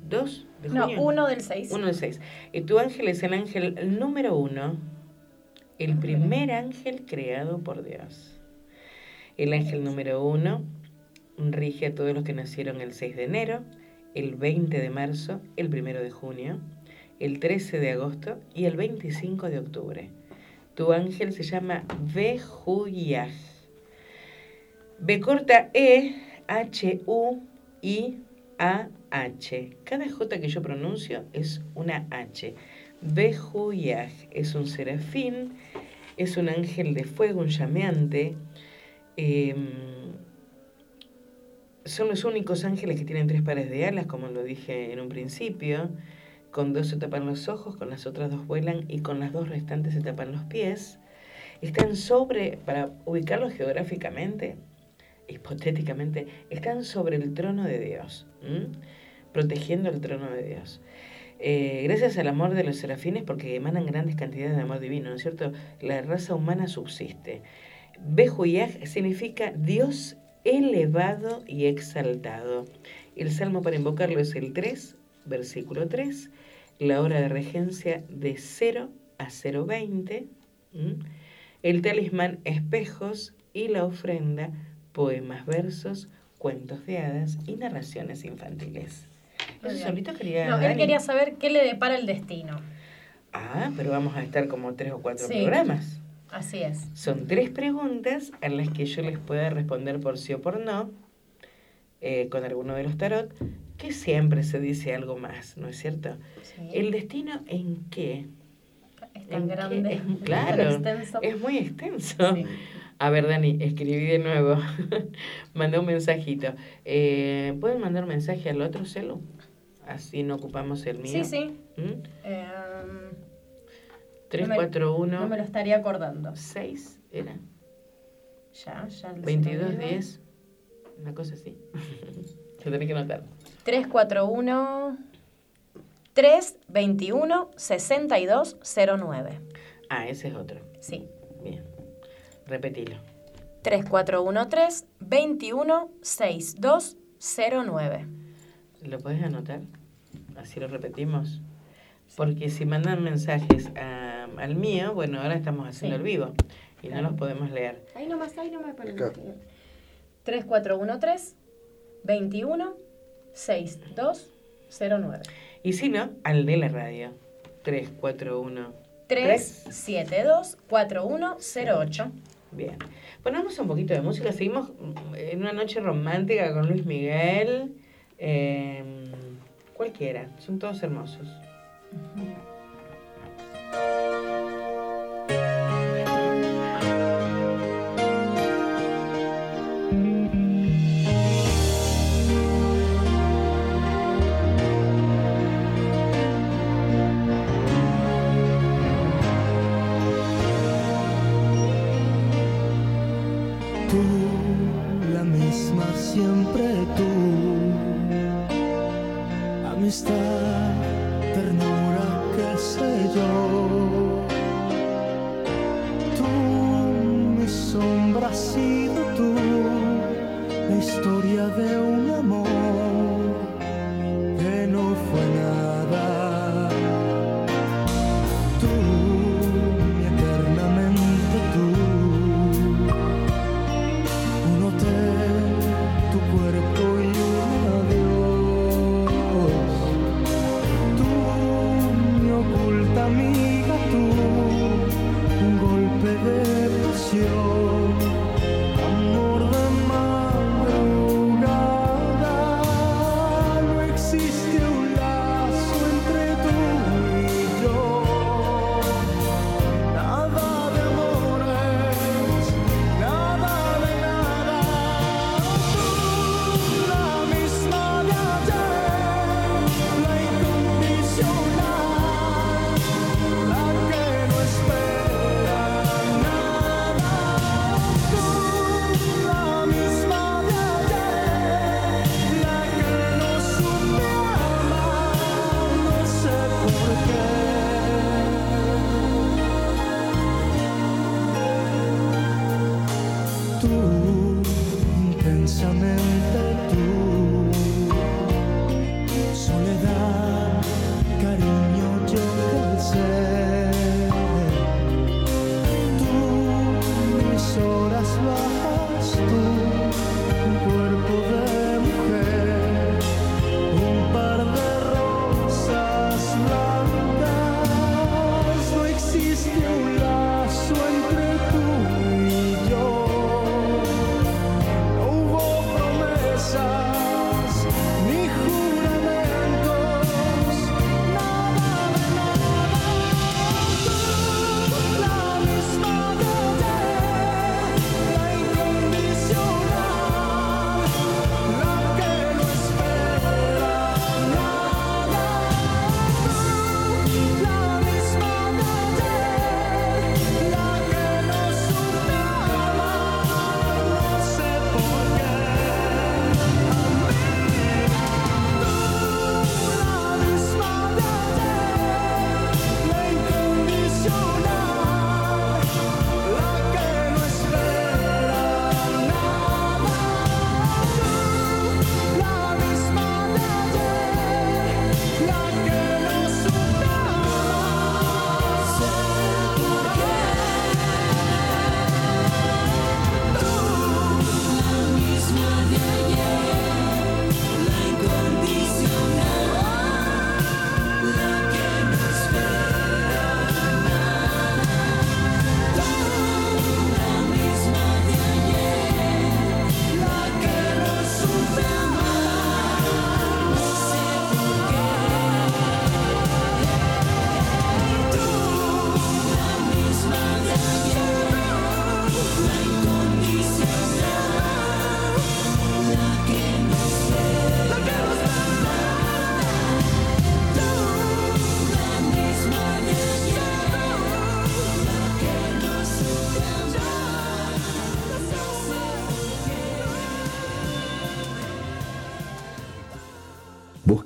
¿Dos de No, junio? 1 del 6. Uno de seis. Y tu ángel es el ángel número uno, el primer ángel creado por Dios. El ángel número uno rige a todos los que nacieron el 6 de enero, el 20 de marzo, el 1 de junio, el 13 de agosto y el 25 de octubre. Tu ángel se llama Behuyah. B corta E, H, U, I, A, H. Cada J que yo pronuncio es una H. Behuyah es un serafín, es un ángel de fuego, un llameante. em, son los únicos ángeles que tienen tres pares de alas, como lo dije en un principio. Con dos se tapan los ojos, con las otras dos vuelan y con las dos restantes se tapan los pies. Están sobre, para ubicarlos geográficamente, hipotéticamente, están sobre el trono de Dios, protegiendo el trono de Dios. Eh, gracias al amor de los serafines, porque emanan grandes cantidades de amor divino, ¿no es cierto? La raza humana subsiste. Behuyah significa Dios elevado y exaltado. El salmo para invocarlo es el 3, versículo 3, la hora de regencia de 0 a 020, ¿m? el talismán espejos y la ofrenda poemas, versos, cuentos de hadas y narraciones infantiles. Eso solito quería No, él Dani. quería saber qué le depara el destino. Ah, pero vamos a estar como tres o cuatro Sí. programas. Así es. Son tres preguntas a las que yo les pueda responder por sí o por no, eh, con alguno de los tarot, que siempre se dice algo más, ¿no es cierto? Sí. ¿El destino en qué? es tan ¿En grande, Es- claro, extenso. es muy extenso. Sí. A ver, Dani, escribí de nuevo. Mandé un mensajito. Eh, ¿Pueden mandar mensaje al otro celu? Así no ocupamos el mío. Sí, sí. ¿Mm? Eh, 341 no me lo estaría acordando. 6 era. Ya, ya. lo 22 digo. 10. Una cosa así. Lo tenés que anotar. 341 321 6209. Ah, ese es otro. Sí. Bien. Repetilo. 3413 21 6209. ¿Lo podés anotar? Así lo repetimos. Porque si mandan mensajes a- al mío, bueno, ahora estamos haciendo Sí. el vivo y no Claro. los podemos leer. Ahí nomás, ahí nomás para Acá. 3413 21 6209. Y si no, al de la radio. 341. 372 4108. Bien. Ponemos un poquito de música. Seguimos mm, en una noche romántica con Luis Miguel. eh, cualquiera. Son todos hermosos.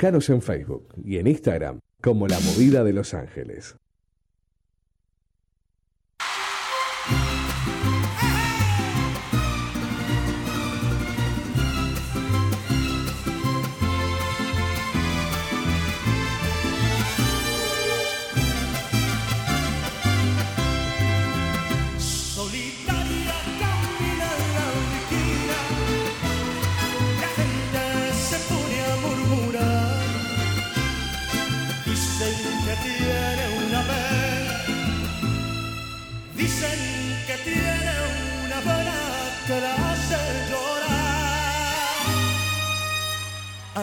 En Facebook y en Instagram como La Movida de Los Ángeles.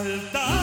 altar.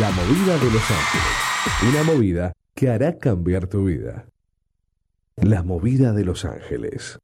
La Movida de Los Ángeles. Una movida que hará cambiar tu vida. La Movida de Los Ángeles.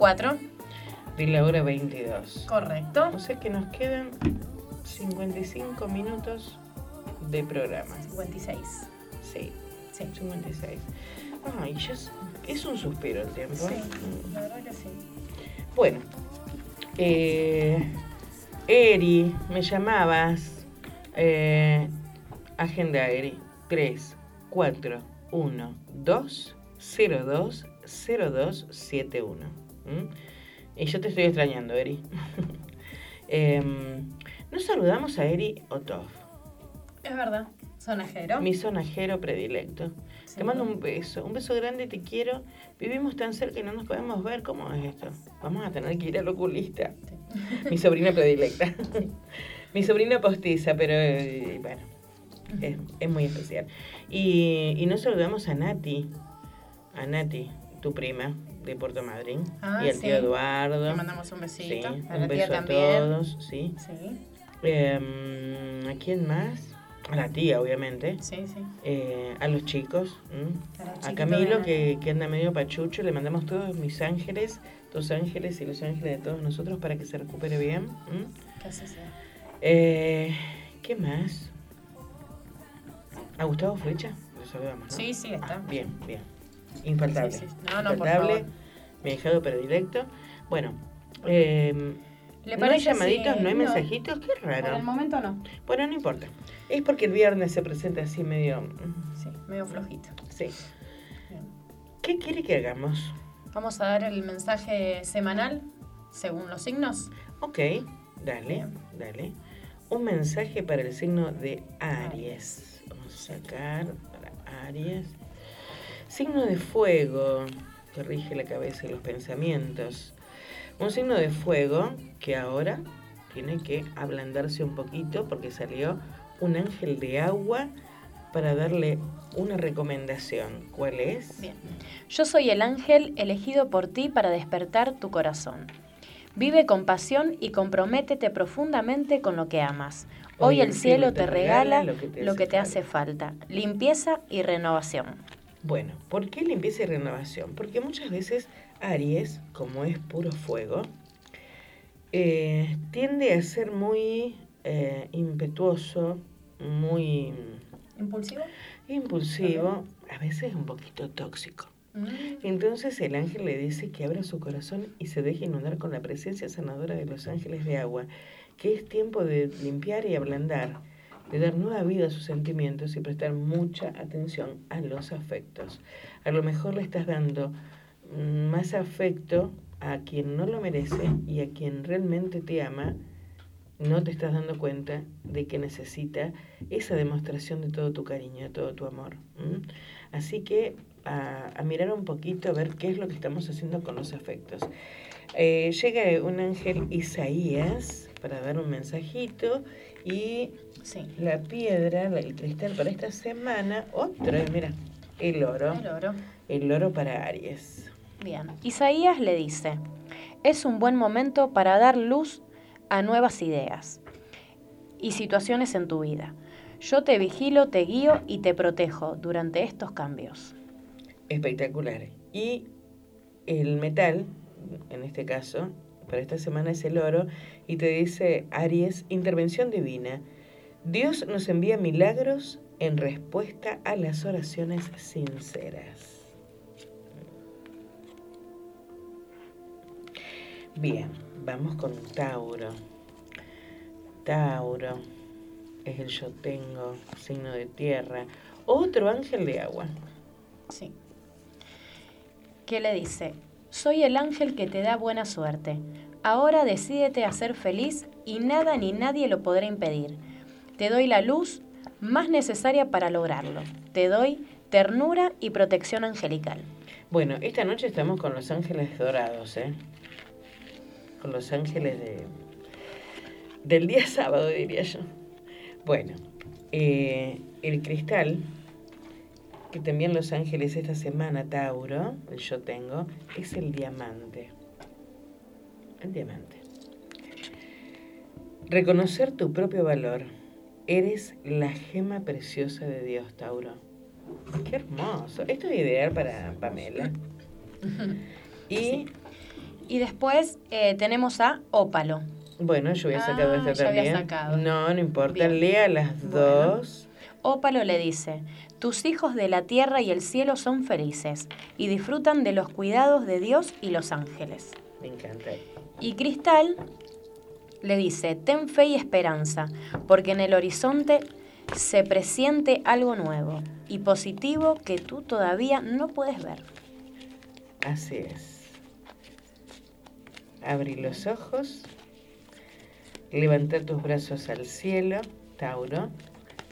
04. De la hora 22. Correcto. O sea que nos quedan 55 minutos de programa. 56. Sí, Sí. 56. Ay, ya es, es un suspiro el tiempo. ¿eh? Sí, la verdad que sí. Bueno, eh, Eri, me llamabas. Eh, agenda Eri. 3, 4, 1, 2, 0, 2, 0, 2, 7, 1. ¿Mm? Y yo te estoy extrañando, Eri. Em, Nos saludamos a Eri Otov, Es verdad. Sonajero. mi sonajero predilecto. Sí. Te mando un beso, un beso grande, te quiero. Vivimos tan cerca y no nos podemos ver. ¿Cómo es esto? Vamos a tener que ir al oculista. Mi sobrina predilecta. Mi sobrina postiza, pero eh, bueno, es, es muy especial. Y, y no saludamos a Nati, a Nati, tu prima de Puerto Madryn, Ah, y al sí. tío Eduardo. Le mandamos un besito. Sí, A la un tía beso a también. todos, sí. Sí, Em, ¿A quién más? A la tía, obviamente. sí, sí. Eh, a los chicos. A Camilo, que, que anda medio pachucho, le mandamos todos mis ángeles, tus ángeles y los ángeles de todos nosotros para que se recupere bien. Eh, ¿Qué más? ¿A Gustavo Flecha? Lo saludamos, ¿no? Sí, sí, está. Ah, bien, bien. Infaltable. Sí, sí. No, no, Infaltable. Mi dejado predilecto. Bueno, eh, ¿Le no hay llamaditos, si- no hay mensajitos, qué Por el raro. momento no. Bueno, no importa. Es porque el viernes se presenta así medio... mm, Sí, medio flojito. Sí. Bien. ¿Qué quiere que hagamos? Vamos a dar el mensaje semanal según los signos. Ok, dale, Bien. dale. Un mensaje para el signo de Aries. Vamos a sacar para Aries. Signo de fuego, que rige la cabeza y los pensamientos. Un signo de fuego que ahora tiene que ablandarse un poquito porque salió un ángel de agua para darle una recomendación. ¿Cuál es? Bien. Yo soy el ángel elegido por ti para despertar tu corazón. Vive con pasión y comprométete profundamente con lo que amas. Hoy el cielo te regala lo que te hace falta, limpieza y renovación. Bueno, ¿por qué limpieza y renovación? Porque muchas veces Aries, como es puro fuego, eh, tiende a ser muy eh, impetuoso, muy ¿Impulsivo? impulsivo, a veces un poquito tóxico. Mm, Entonces el ángel le dice que abra su corazón y se deje inundar con la presencia sanadora de los ángeles de agua, que es tiempo de limpiar y ablandar, de dar nueva vida a sus sentimientos y prestar mucha atención a los afectos. A lo mejor le estás dando más afecto a quien no lo merece y a quien realmente te ama, no te estás dando cuenta de que necesita esa demostración de todo tu cariño, de todo tu amor. Así que a, a mirar un poquito, a ver qué es lo que estamos haciendo con los afectos. Eh, llega un ángel Isaías para dar un mensajito y Sí. la piedra, el cristal para esta semana, otra, mira, el oro, El oro. el oro para Aries. Bien. Isaías le dice, es un buen momento para dar luz a nuevas ideas y situaciones en tu vida. Yo te vigilo, te guío y te protejo durante estos cambios. Espectacular. Y el metal, en este caso, para esta semana es el oro, y te dice Aries, intervención divina. Dios nos envía milagros en respuesta a las oraciones sinceras. Bien, vamos con Tauro. Tauro es el yo tengo, signo de tierra. Otro ángel de agua. Sí. ¿Qué le dice? Soy el ángel que te da buena suerte. Ahora decídete a ser feliz y nada ni nadie lo podrá impedir. Te doy la luz más necesaria para lograrlo. Te doy ternura y protección angelical. Bueno, esta noche estamos con los ángeles dorados, ¿eh? Con los ángeles de, del día sábado, diría yo. Bueno, eh, el cristal que envían los ángeles esta semana, Tauro, yo tengo, es el diamante. El diamante. Reconocer tu propio valor. Eres la gema preciosa de Dios, Tauro. Qué hermoso. Esto es ideal para Pamela. Y Y después eh, tenemos a Ópalo. bueno, yo había sacado Ah, esta ya había también. sacado. No, no importa. Bien. Lea las Bueno. dos. Ópalo le dice, tus hijos de la tierra y el cielo son felices y disfrutan de los cuidados de Dios y los ángeles. Me encanta. Y Cristal le dice, ten fe y esperanza, porque en el horizonte se presiente algo nuevo y positivo que tú todavía no puedes ver. Así es. Abrí los ojos. Levanta tus brazos al cielo, Tauro,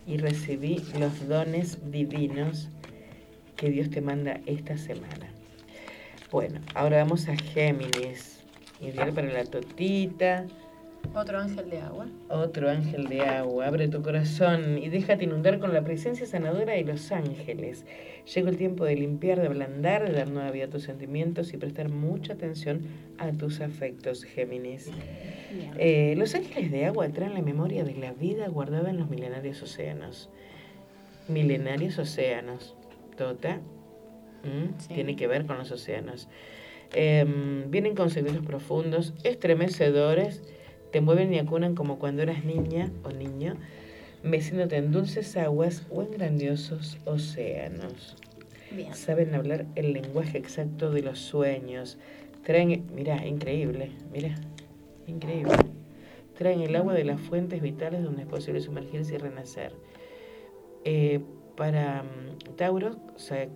y recibí los dones divinos que Dios te manda esta semana. Bueno, ahora vamos a Géminis. Ideal para la totita, Otro ángel de agua. Otro ángel de agua, abre tu corazón y déjate inundar con la presencia sanadora de los ángeles. Llegó el tiempo de limpiar, de ablandar, de dar nueva vida a tus sentimientos y prestar mucha atención a tus afectos, Géminis. Eh, los ángeles de agua traen la memoria de la vida guardada en los milenarios océanos. Milenarios océanos. Tota. ¿Mm? Sí. Tiene que ver con los océanos. Em, vienen con secretos profundos, estremecedores, te mueven y acunan como cuando eras niña o niño, meciéndote en dulces aguas o en grandiosos océanos. Bien. Saben hablar el lenguaje exacto de los sueños. Traen, mira, increíble, mira, increíble. Traen el agua de las fuentes vitales donde es posible sumergirse y renacer. Eh, para mm, Tauro,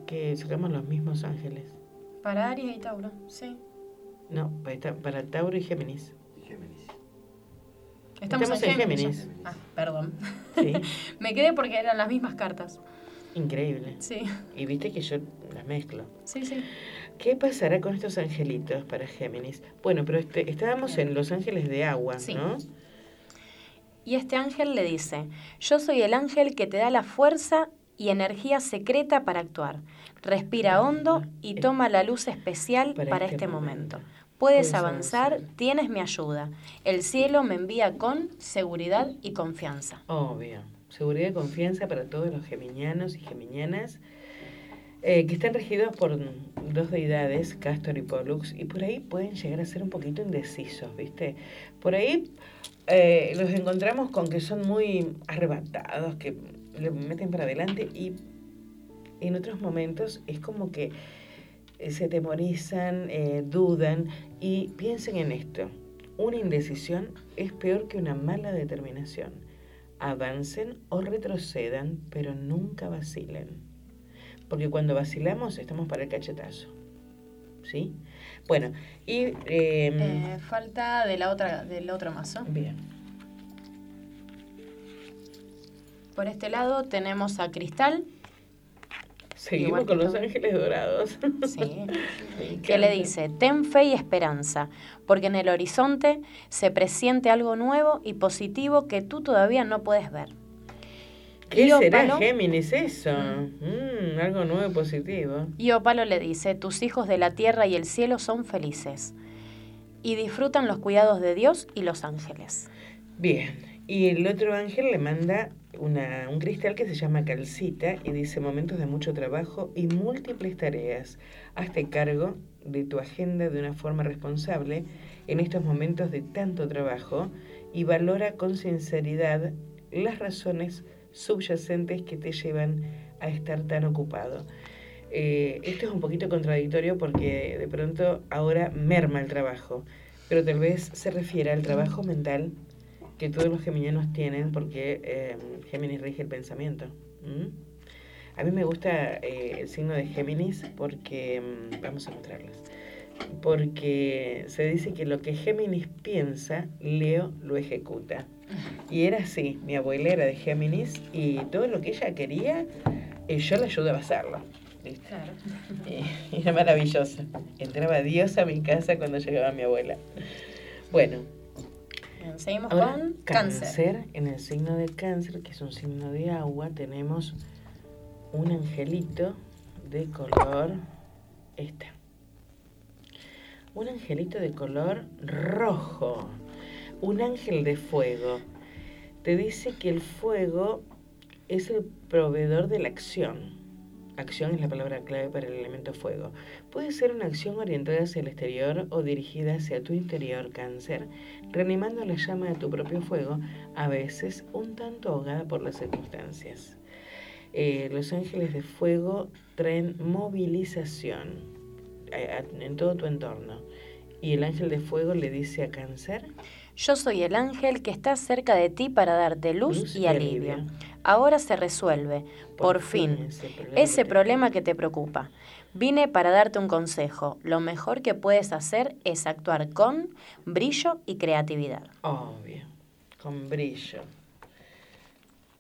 que sacamos los mismos ángeles. Para Aries y Tauro, sí. No, para, para Tauro y. Géminis. Estamos, Estamos en en Géminis. Ah, perdón. Sí, Me quedé porque eran las mismas cartas. increíble. Sí, Y viste que yo las mezclo. sí, sí. ¿Qué pasará con estos angelitos para Géminis? Bueno, pero este, estábamos en los ángeles de agua, Sí. ¿no? Y este ángel le dice, yo soy el ángel que te da la fuerza y energía secreta para actuar. Respira hondo y toma la luz especial Para para, este este momento. momento. Puedes avanzar, tienes mi ayuda. El cielo me envía con seguridad y confianza. Obvio. Seguridad y confianza para todos los geminianos y geminianas eh, que están regidos por dos deidades, Castor y Pollux, y por ahí pueden llegar a ser un poquito indecisos, ¿viste? Por ahí eh, los encontramos con que son muy arrebatados, que le meten para adelante y en otros momentos es como que eh, se atemorizan, eh, dudan y piensen en esto. Una indecisión es peor que una mala determinación. Avancen o retrocedan, pero nunca vacilen. Porque cuando vacilamos estamos para el cachetazo. ¿Sí? Bueno, y... eh, Eh, falta de la otra, del otro mazo. bien. Por este lado tenemos a Cristal, Seguimos con los ángeles dorados. sí, que le dice, ten fe y esperanza, porque en el horizonte se presiente algo nuevo y positivo que tú todavía no puedes ver. ¿Qué Y será Ópalo- Géminis eso? Mm, algo nuevo y positivo. Y Opalo le dice, tus hijos de la tierra y el cielo son felices y disfrutan los cuidados de Dios y los ángeles. Bien, y el otro ángel le manda una, un cristal que se llama calcita y dice momentos de mucho trabajo y múltiples tareas. Hazte cargo de tu agenda de una forma responsable en estos momentos de tanto trabajo y valora con sinceridad las razones subyacentes que te llevan a estar tan ocupado. Eh, esto es un poquito contradictorio porque de pronto ahora merma el trabajo, pero tal vez se refiere al trabajo mental que todos los geminianos tienen porque eh, Géminis rige el pensamiento. A mí me gusta eh, el signo de Géminis porque, mm, vamos a mostrarles, porque se dice que lo que Géminis piensa, Leo lo ejecuta. Y era así, mi abuela era de Géminis y todo lo que ella quería, eh, yo la ayudaba a hacerlo. Y era maravilloso. Entraba Dios a mi casa cuando llegaba mi abuela. Bueno, seguimos Ahora, con cáncer. cáncer. En el signo de cáncer, que es un signo de agua, tenemos un angelito de color. Este. Un angelito de color rojo. Un ángel de fuego. Te dice que el fuego es el proveedor de la acción. Acción es la palabra clave para el elemento fuego. Puede ser una acción orientada hacia el exterior o dirigida hacia tu interior, cáncer, reanimando la llama de tu propio fuego, a veces un tanto ahogada por las circunstancias. Eh, los ángeles de fuego traen movilización eh, en todo tu entorno. Y el ángel de fuego le dice a cáncer, Yo soy el ángel que está cerca de ti para darte luz, Luz y y alivio. Ahora se resuelve, por, fin, ese problema ese que te- problema que te preocupa. Vine para darte un consejo. Lo mejor que puedes hacer es actuar con brillo y creatividad. Obvio, con brillo.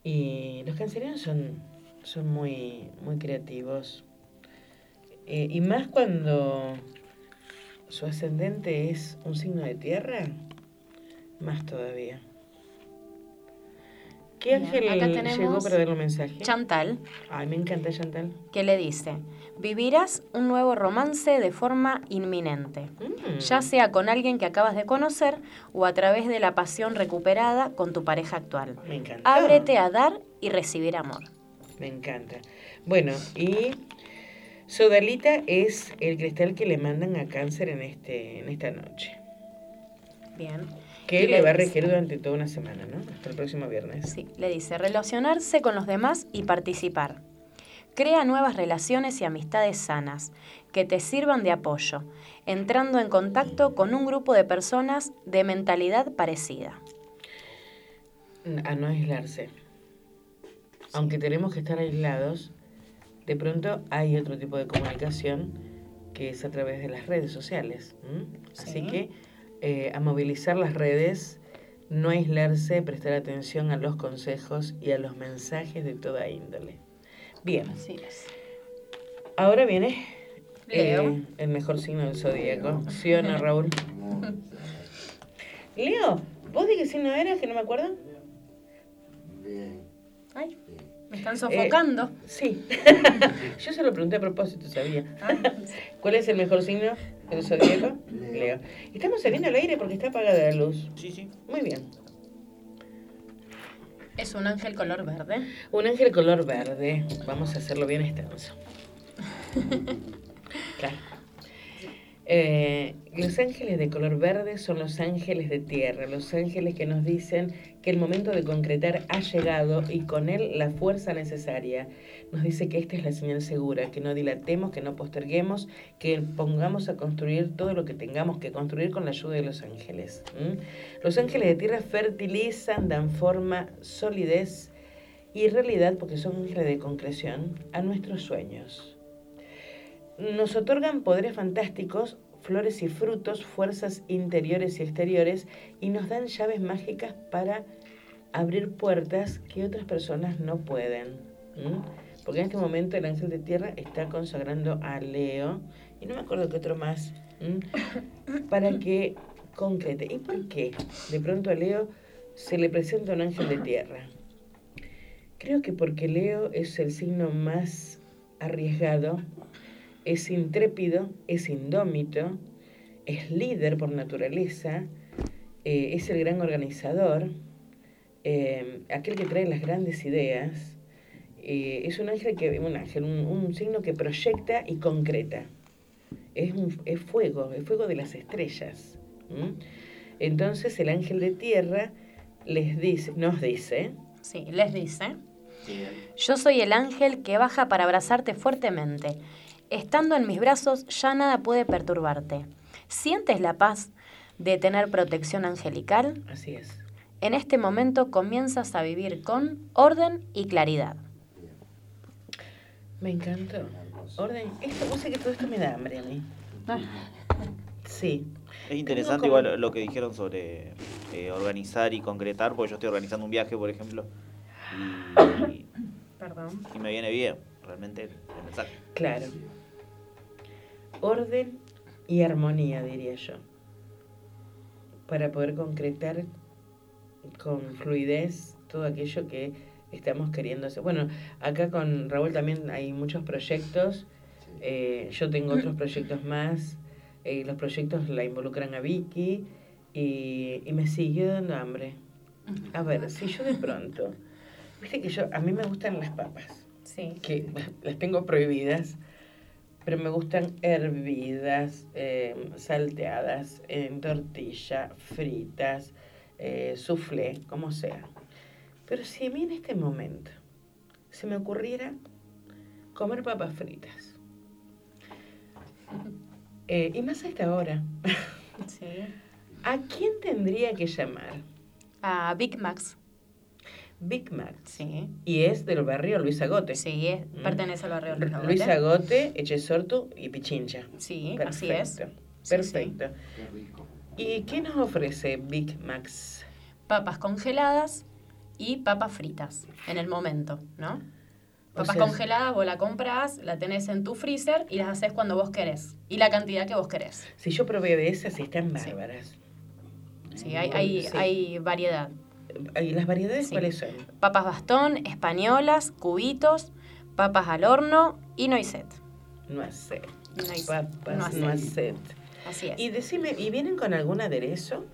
Y los cancerianos son, son muy, muy creativos. Eh, y más cuando su ascendente es un signo de tierra, Más todavía. ¿Qué ángel acá llegó tenemos para darle un mensaje? Chantal, Ay, me encanta Chantal. que le dice, vivirás un nuevo romance de forma inminente, Mm. ya sea con alguien que acabas de conocer o a través de la pasión recuperada con tu pareja actual. Me encanta. Ábrete a dar y recibir amor. Me encanta. Bueno, y Sodalita es el cristal que le mandan a cáncer en, este, en esta noche. Bien. Que le va a regir durante toda una semana, ¿no? Hasta el próximo viernes. Sí, le dice relacionarse con los demás y participar. Crea nuevas relaciones y amistades sanas que te sirvan de apoyo, entrando en contacto con un grupo de personas de mentalidad parecida. A no aislarse. Aunque tenemos que estar aislados, de pronto hay otro tipo de comunicación que es a través de las redes sociales. Así Sí. que eh, a movilizar las redes, no aislarse, prestar atención a los consejos y a los mensajes de toda índole. Bien, Así es. ahora viene Leo. eh, el mejor signo del zodíaco. ¿Sí o no, Raúl? Leo, ¿vos de qué signo eras que no me acuerdo? Bien. Ay, me están sofocando. Sí. Yo se lo pregunté a propósito, sabía. ¿Cuál es el mejor signo del zodíaco? Leo. Estamos saliendo al aire porque está apagada la luz. Sí, sí. Muy bien. Es un ángel color verde. Un ángel color verde. Vamos a hacerlo bien extenso. Claro. Eh, los ángeles de color verde son los ángeles de tierra, los ángeles que nos dicen que el momento de concretar ha llegado y con él la fuerza necesaria. Nos dice que esta es la señal segura, que no dilatemos, que no posterguemos, que pongamos a construir todo lo que tengamos que construir con la ayuda de los ángeles. Los ángeles de tierra fertilizan, dan forma, solidez y realidad, porque son ángeles de concreción, a nuestros sueños. Nos otorgan poderes fantásticos, flores y frutos, fuerzas interiores y exteriores, y nos dan llaves mágicas para abrir puertas que otras personas no pueden. Porque en este momento el ángel de tierra está consagrando a Leo, y no me acuerdo qué otro más, ¿m? para que concrete. ¿Y por qué? De pronto a Leo se le presenta un ángel de tierra. Creo que porque Leo es el signo más arriesgado, es intrépido, es indómito, es líder por naturaleza, eh, es el gran organizador, eh, aquel que trae las grandes ideas. Eh, es un ángel que, un ángel, un, un signo que proyecta y concreta. Es, un, es fuego, es fuego de las estrellas. Entonces el ángel de tierra les dice, nos dice, Sí, les dice. Yo soy el ángel que baja para abrazarte fuertemente. Estando en mis brazos ya nada puede perturbarte. ¿Sientes la paz de tener protección angelical? así es. En este momento comienzas a vivir con orden y claridad. Me encantó. Orden, esto, vos sé que todo esto me da hambre a mí. Sí. Es interesante como- igual lo que dijeron sobre eh, organizar y concretar, porque yo estoy organizando un viaje, por ejemplo, y, Perdón. y me viene bien, realmente, el mensaje. Claro. Orden y armonía, diría yo. Para poder concretar con fluidez todo aquello que estamos queriendo hacer. Bueno, acá con Raúl también hay muchos proyectos. eh, yo tengo otros proyectos más. eh, los proyectos la involucran a Vicky y, y me sigue dando hambre. A ver, si yo de pronto, viste que yo, a mí me gustan las papas Sí. que las tengo prohibidas, pero me gustan hervidas, eh, salteadas, en tortilla, fritas, eh, soufflé, como sea. Pero si a mí en este momento se me ocurriera comer papas fritas, eh, y más a esta hora, Sí. ¿a quién tendría que llamar? A Big Max. Big Mac. Sí. Y es del barrio Luis Agote. Sí, es- Mm. pertenece al barrio Luis Agote. Luis Agote, Echesortu y Pichincha. Sí, así es. Perfecto. Sí, Perfecto. ¿Y qué nos ofrece Big Max? Papas congeladas y papas fritas en el momento, ¿no? O Papas sea, congeladas vos la compras, la tenés en tu freezer y las haces cuando vos querés. Y la cantidad que vos querés. Si yo probé de esas, están bárbaras. Sí, hay, hay, Sí. hay variedad. ¿Y las variedades Sí. cuáles son? Papas bastón, españolas, cubitos, papas al horno y noisette. Noisette. Papas, noisette. Así es. Y decime, ¿y vienen con algún aderezo?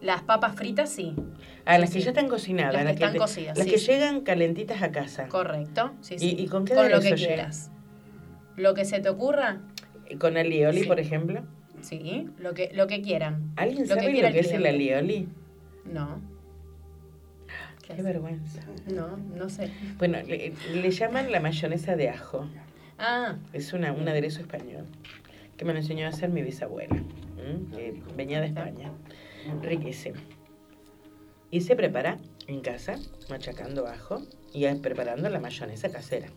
Las papas fritas, sí. A Sí, las que ya están cocinadas. Las que están te- cocidas, Las sí, que llegan calentitas a casa. Correcto. Sí, ¿Y- sí. y con qué lo aderezo que llega? quieras. Lo que se te ocurra, Con alioli, por ejemplo. sí. Lo que, lo que quieran. ¿Alguien Lo que sabe quiera lo que el es el alioli? No. ¿Qué vergüenza. No, no sé. Bueno, le, le llaman la mayonesa de ajo. Ah, Es una, un aderezo español que me lo enseñó a hacer mi bisabuela, que venía de España. Riquísimo. Y se prepara en casa, machacando ajo y preparando la mayonesa casera.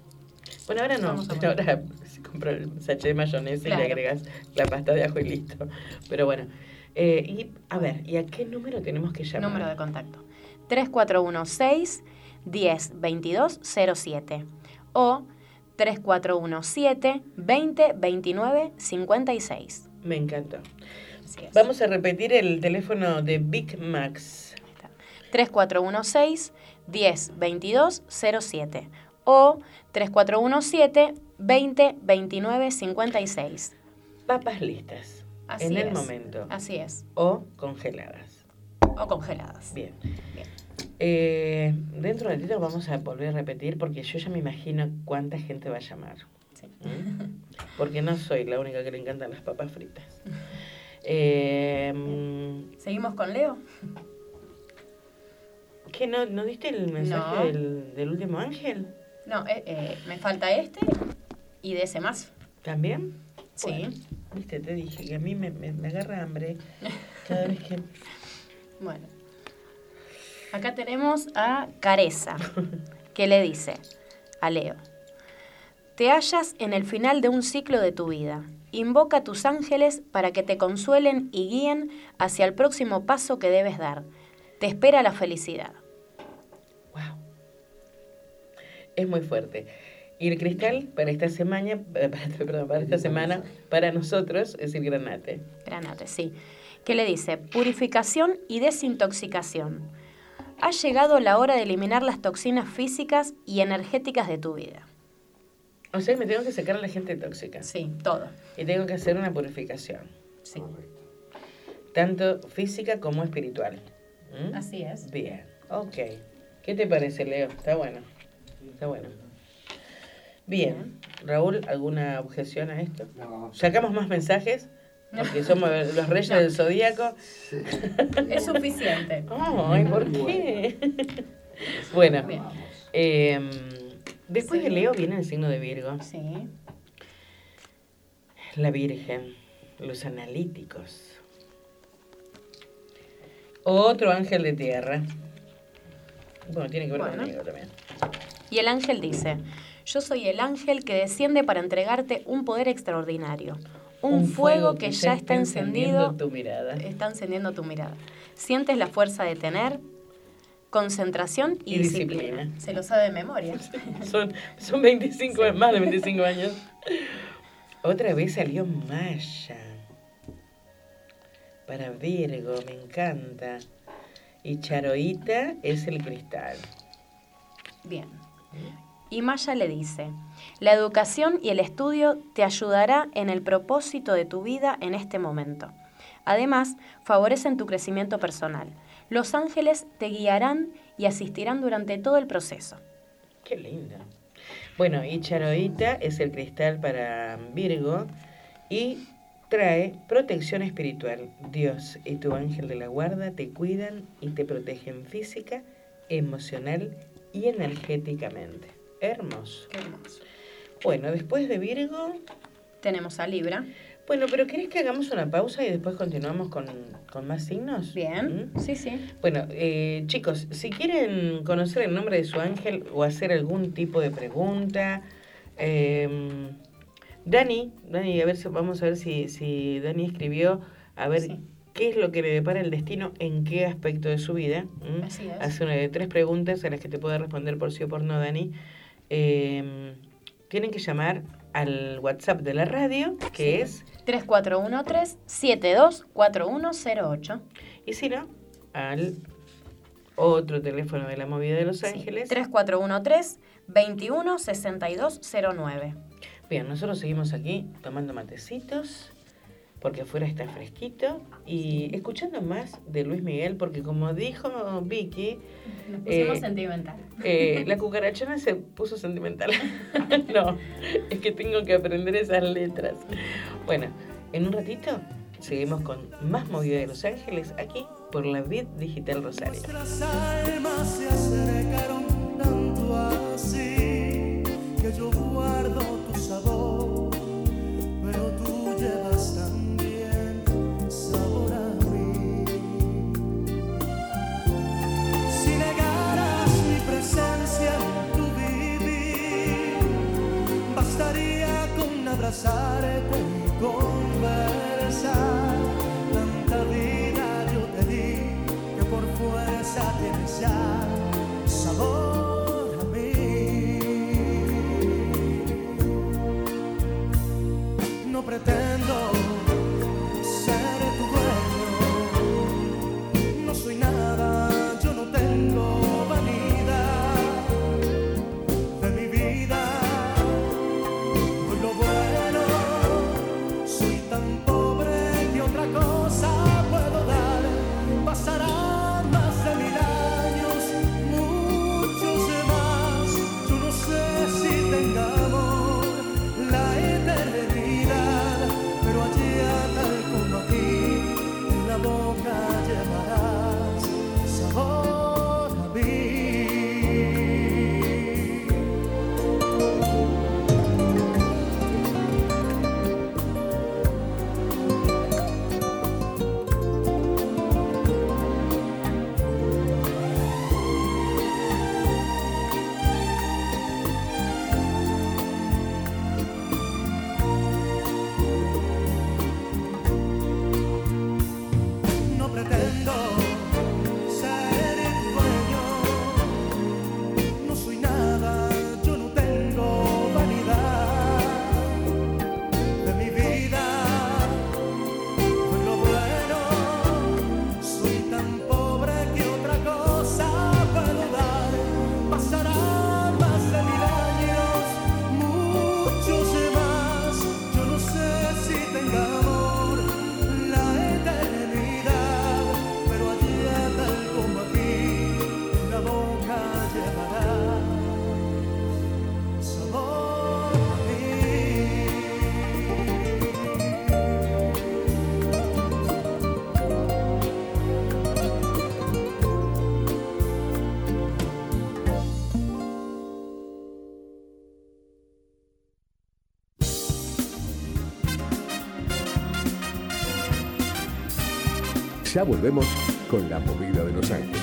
Bueno, ahora no, ahora se compra el sachet de mayonesa y Claro. le agregas la pasta de ajo y listo. Pero bueno, eh, y a ver, ¿y a qué número tenemos que llamar? número de contacto. 3416 10 22 07 o 3417 20 29 56. Me encantó. Así es. Vamos a repetir el teléfono de Big Max. Ahí está. 3416 10 22 07 o 3417 20 29 56. Papas listas. Así en el es. momento. Así es. O congeladas. O congeladas. Bien. Bien. Eh, dentro de un ratito vamos a volver a repetir porque yo ya me imagino cuánta gente va a llamar. Sí. ¿Mm? Porque no soy la única que le encantan las papas fritas. Eh, mm, ¿Seguimos con Leo? ¿Qué? ¿No, ¿No diste el mensaje No. del, del último ángel? No, eh, eh, me falta este y de ese más. ¿También? Sí. Bueno, Viste, te dije que a mí me, me- me agarra hambre cada vez que... Bueno. Acá tenemos a Careza, que le dice a Leo. Te hallas en el final de un ciclo de tu vida. Invoca a tus ángeles para que te consuelen y guíen hacia el próximo paso que debes dar. Te espera la felicidad. Wow. Es muy fuerte. Y el cristal para esta semana, eh, para, perdón, para esta semana, para nosotros es el granate. Granate, sí. Que le dice, purificación y desintoxicación. Ha llegado la hora de eliminar las toxinas físicas y energéticas de tu vida. O sea, me tengo que sacar a la gente tóxica. Sí, todo. Y tengo que hacer una purificación, Sí. tanto física como espiritual. ¿Mm? Así es. Bien, ok. ¿Qué te parece, Leo? Está bueno. Está bueno. Bien. Raúl, ¿alguna objeción a esto? No, ¿Sacamos más mensajes? Porque somos los reyes del zodíaco. sí. Es suficiente. Ay, ¿por qué? bueno, Bien. Después de. Leo viene el signo de Virgo, Sí. la Virgen, los analíticos. Otro ángel de tierra. Bueno, tiene que ver Bueno. conmigo también. Y el ángel dice, yo soy el ángel que desciende para entregarte un poder extraordinario. Un, fuego, que ya está encendido, tu mirada. está encendiendo tu mirada. Sientes la fuerza de tener concentración y, Y disciplina. disciplina. Se lo sabe de memoria. Son, son 25, más de 25 años. Otra vez salió Maya. Para Virgo, me encanta. Y Charoita es el cristal. Bien. Y Maya le dice, la educación y el estudio te ayudará en el propósito de tu vida en este momento. Además, favorecen tu crecimiento personal. Los ángeles te guiarán y asistirán durante todo el proceso. Qué linda. Bueno, y Charoita es el cristal para Virgo y trae protección espiritual. Dios y tu ángel de la guarda te cuidan y te protegen física, emocional y energéticamente. Hermoso. Qué hermoso. Bueno, después de Virgo, Tenemos a Libra. Bueno, pero ¿querés que hagamos una pausa y después continuamos con, con más signos? Bien. ¿Mm? Sí, sí. Bueno, eh, chicos, si quieren conocer el nombre de su ángel o hacer algún tipo de pregunta, eh, Dani, Dani, a ver si vamos a ver si, si Dani escribió, a ver Sí. qué es lo que le depara el destino en qué aspecto de su vida. ¿m? Así es. Hace una de tres preguntas a las que te puede responder por sí o por no, Dani. Eh, tienen que llamar al WhatsApp de la radio, que es 3413-724108. Y si no, al otro teléfono de la movida de Los Sí, Ángeles. 3413 21 6209. Bien, nosotros seguimos aquí tomando matecitos, porque afuera está fresquito, y escuchando más de Luis Miguel, porque como dijo Vicky, Nos pusimos Eh, sentimental. eh, la cucarachona se puso sentimental. no, es que tengo que aprender esas letras. Bueno, en un ratito seguimos con más movida de Los Ángeles aquí por la Vid Digital Rosario. Nuestras almas se acercaron tanto así que yo abrazarte y conversar. Tanta vida yo te di que por fuerza tienes ya sabor a mí. No pretendo Ya volvemos con la movida de Los Ángeles.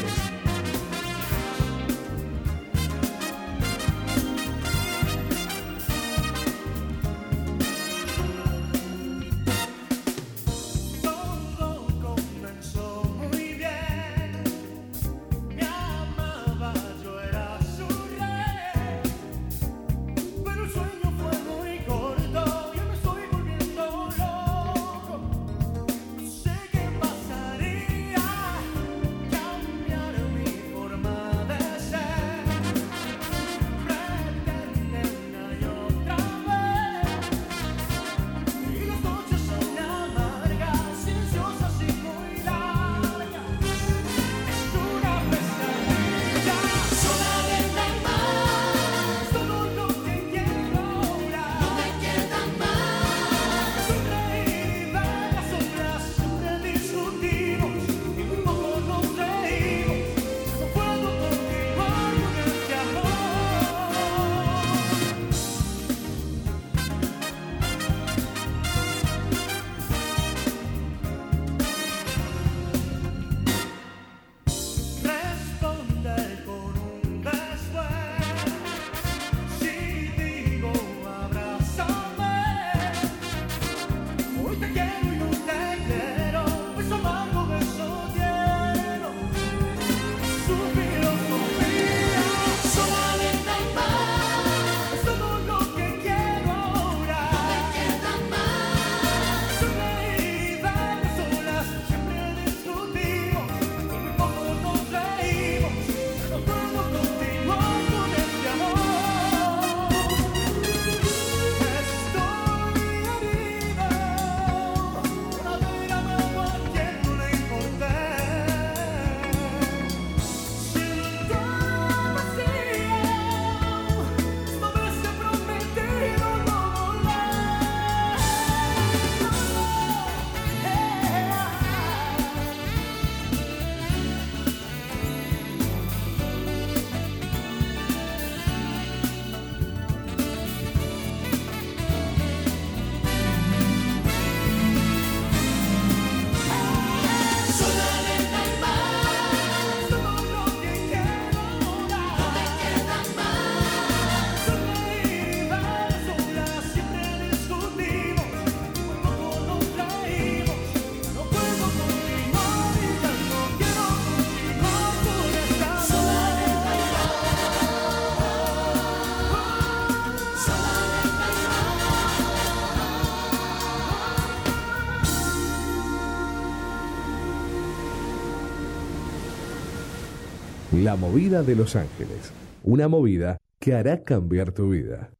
La movida de Los Ángeles. Una movida que hará cambiar tu vida.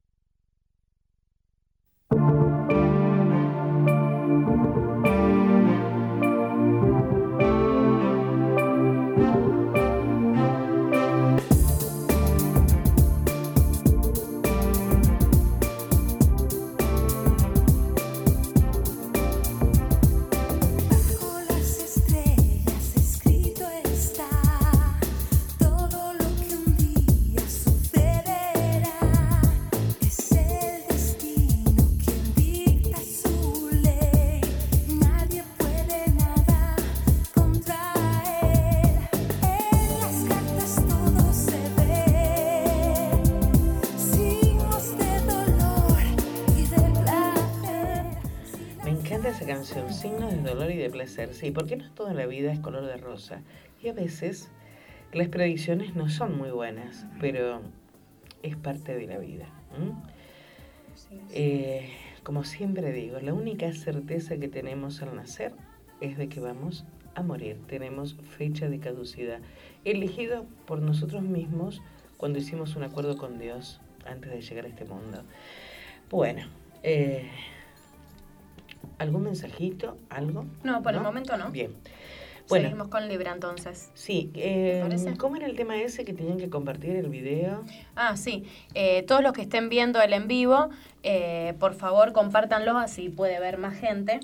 Sí, porque no toda la vida es color de rosa. Y a veces las predicciones no son muy buenas, pero es parte de la vida. Eh, como siempre digo, la única certeza que tenemos al nacer es de que vamos a morir. Tenemos fecha de caducidad, elegido por nosotros mismos cuando hicimos un acuerdo con Dios antes de llegar a este mundo. Bueno, eh, ¿algún mensajito? ¿Algo? No, por el momento no. Bien. Bueno, Seguimos con Libra entonces. sí. eh? ¿Cómo era el tema ese que tenían que compartir el video? Ah, sí. Eh, todos los que estén viendo el en vivo, eh, por favor compártanlo, así puede ver más gente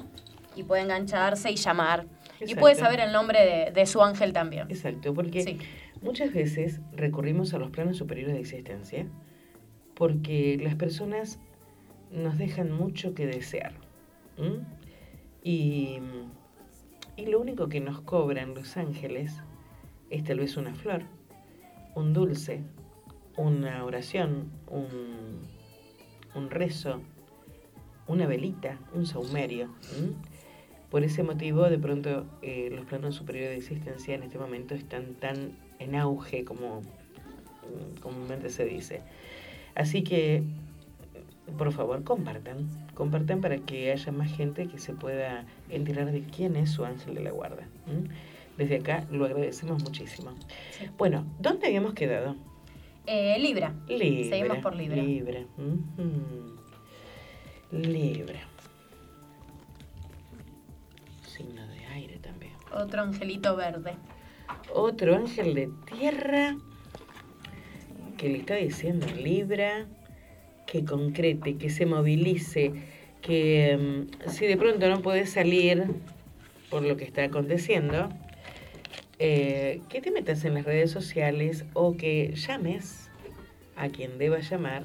y puede engancharse y llamar. Y puede saber el nombre de, de su ángel también. Exacto, porque Sí. muchas veces recurrimos a los planos superiores de existencia porque las personas nos dejan mucho que desear. ¿M? Y, y lo único que nos cobran los ángeles es tal vez una flor, un dulce, una oración, un, un rezo, una velita, un saumerio. ¿m? Por ese motivo, de pronto, eh, los planos superiores de existencia en este momento están tan en auge como mm, comúnmente se dice. Así que, por favor, compartan. Compartan para que haya más gente que se pueda enterar de quién es su ángel de la guarda. Desde acá lo agradecemos muchísimo. Sí. Bueno, ¿dónde habíamos quedado? Eh, Libra. Libra. Seguimos por Libra. Libra. Libra. Signo de aire también. Otro angelito verde. Otro ángel de tierra que le está diciendo Libra que concrete, que se movilice, que mm, si de pronto no puede salir por lo que está aconteciendo, eh, que te metas en las redes sociales o que llames a quien deba llamar